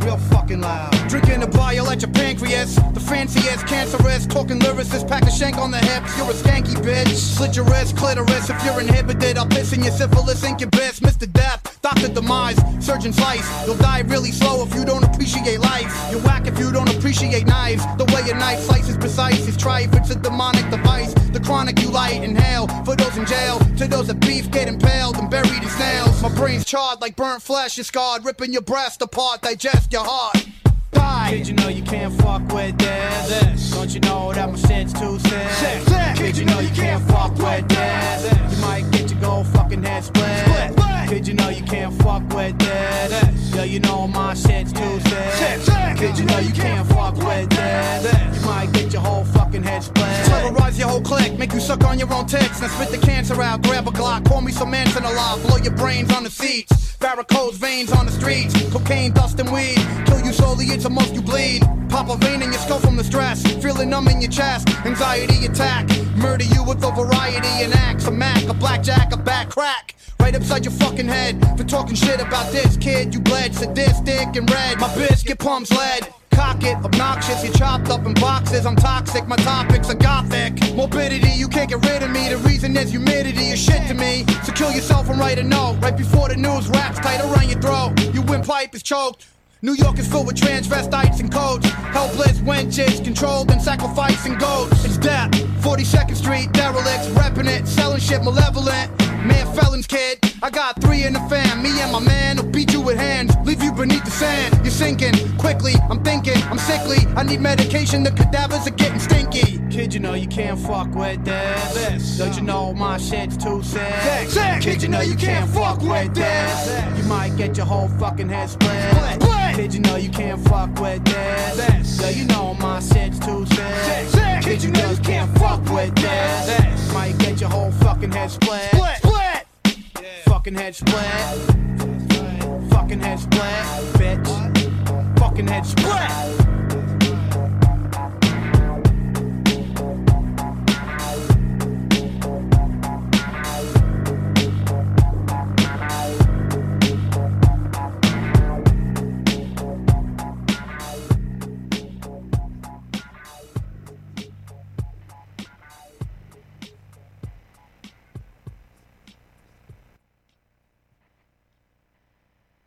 Real fucking loud. Drinking a bile at your pancreas. The fanciest, cancerous, talking lyricist, pack a shank on the hips. You're a skanky bitch. Slit your wrist, clitoris. If you're inhibited, I'll piss in your syphilis incubus. Mr. Death, Dr. Demise, surgeon slice. You'll die really slow if you don't appreciate life. You're whack if you don't appreciate knives. The way a knife slices precise is trife. It's a demonic device. The chronic you light inhale. For those in jail, to those that beef get impaled and buried in snails. My brain's charred like burnt flesh is scarred, ripping your breast apart, digest your heart. Die. Kid, you know you can't fuck with this. this. Don't you know that my shit's too sick? sick, sick. Kid, you know you can't fuck with this. this. You might get your gold fucking head split. split, split. Kid, you know you can't fuck with this. this. Yo, you know my shit's too sick. sick, sick. Kid, you know you can't fuck with this. this. You might get your whole fucking head split. Terrorize your whole clique, make you suck on your own ticks. Now spit the cancer out, grab a Glock, pour me some Manson alive, blow your brains on the seats. Varicose veins on the streets, cocaine, dust, and weed. Kill you slowly, it's a most you bleed. Pop a vein in your skull from the stress, feeling numb in your chest. Anxiety attack, murder you with a variety and acts. A Mac, a blackjack, a back crack. Right upside your fucking head for talking shit about this kid. You bled sadistic and red. My biscuit pumps lead. Cock it, obnoxious, you chopped up in boxes. I'm toxic, my topics are gothic. Morbidity, you can't get rid of me. The reason is humidity is shit to me. So kill yourself and write a note. Right before the news wraps tight around your throat. Your windpipe is choked. New York is filled with transvestites and codes. Helpless wenches, controlled and sacrificing goats. It's death. 42nd Street, derelicts, repping it, selling shit malevolent. Man, felons, kid. I got three in the fam. Me and my man will beat you with hands, leave you beneath the sand. You're sinking quickly. I'm thinking, I'm sickly. I need medication. The cadavers are getting stinky. Kid, you know you can't fuck with this. Don't you know my shit's too sick? sick. Kid, you know you can't fuck with this. You might get your whole fucking head split. Kid, you know you can't fuck with this. Yo, you know my shit's too sick. Kid, you know you can't fuck with this. this. Might get your whole fucking head split. Split. split. Fucking head split. Fucking head split, bitch. Fucking head split.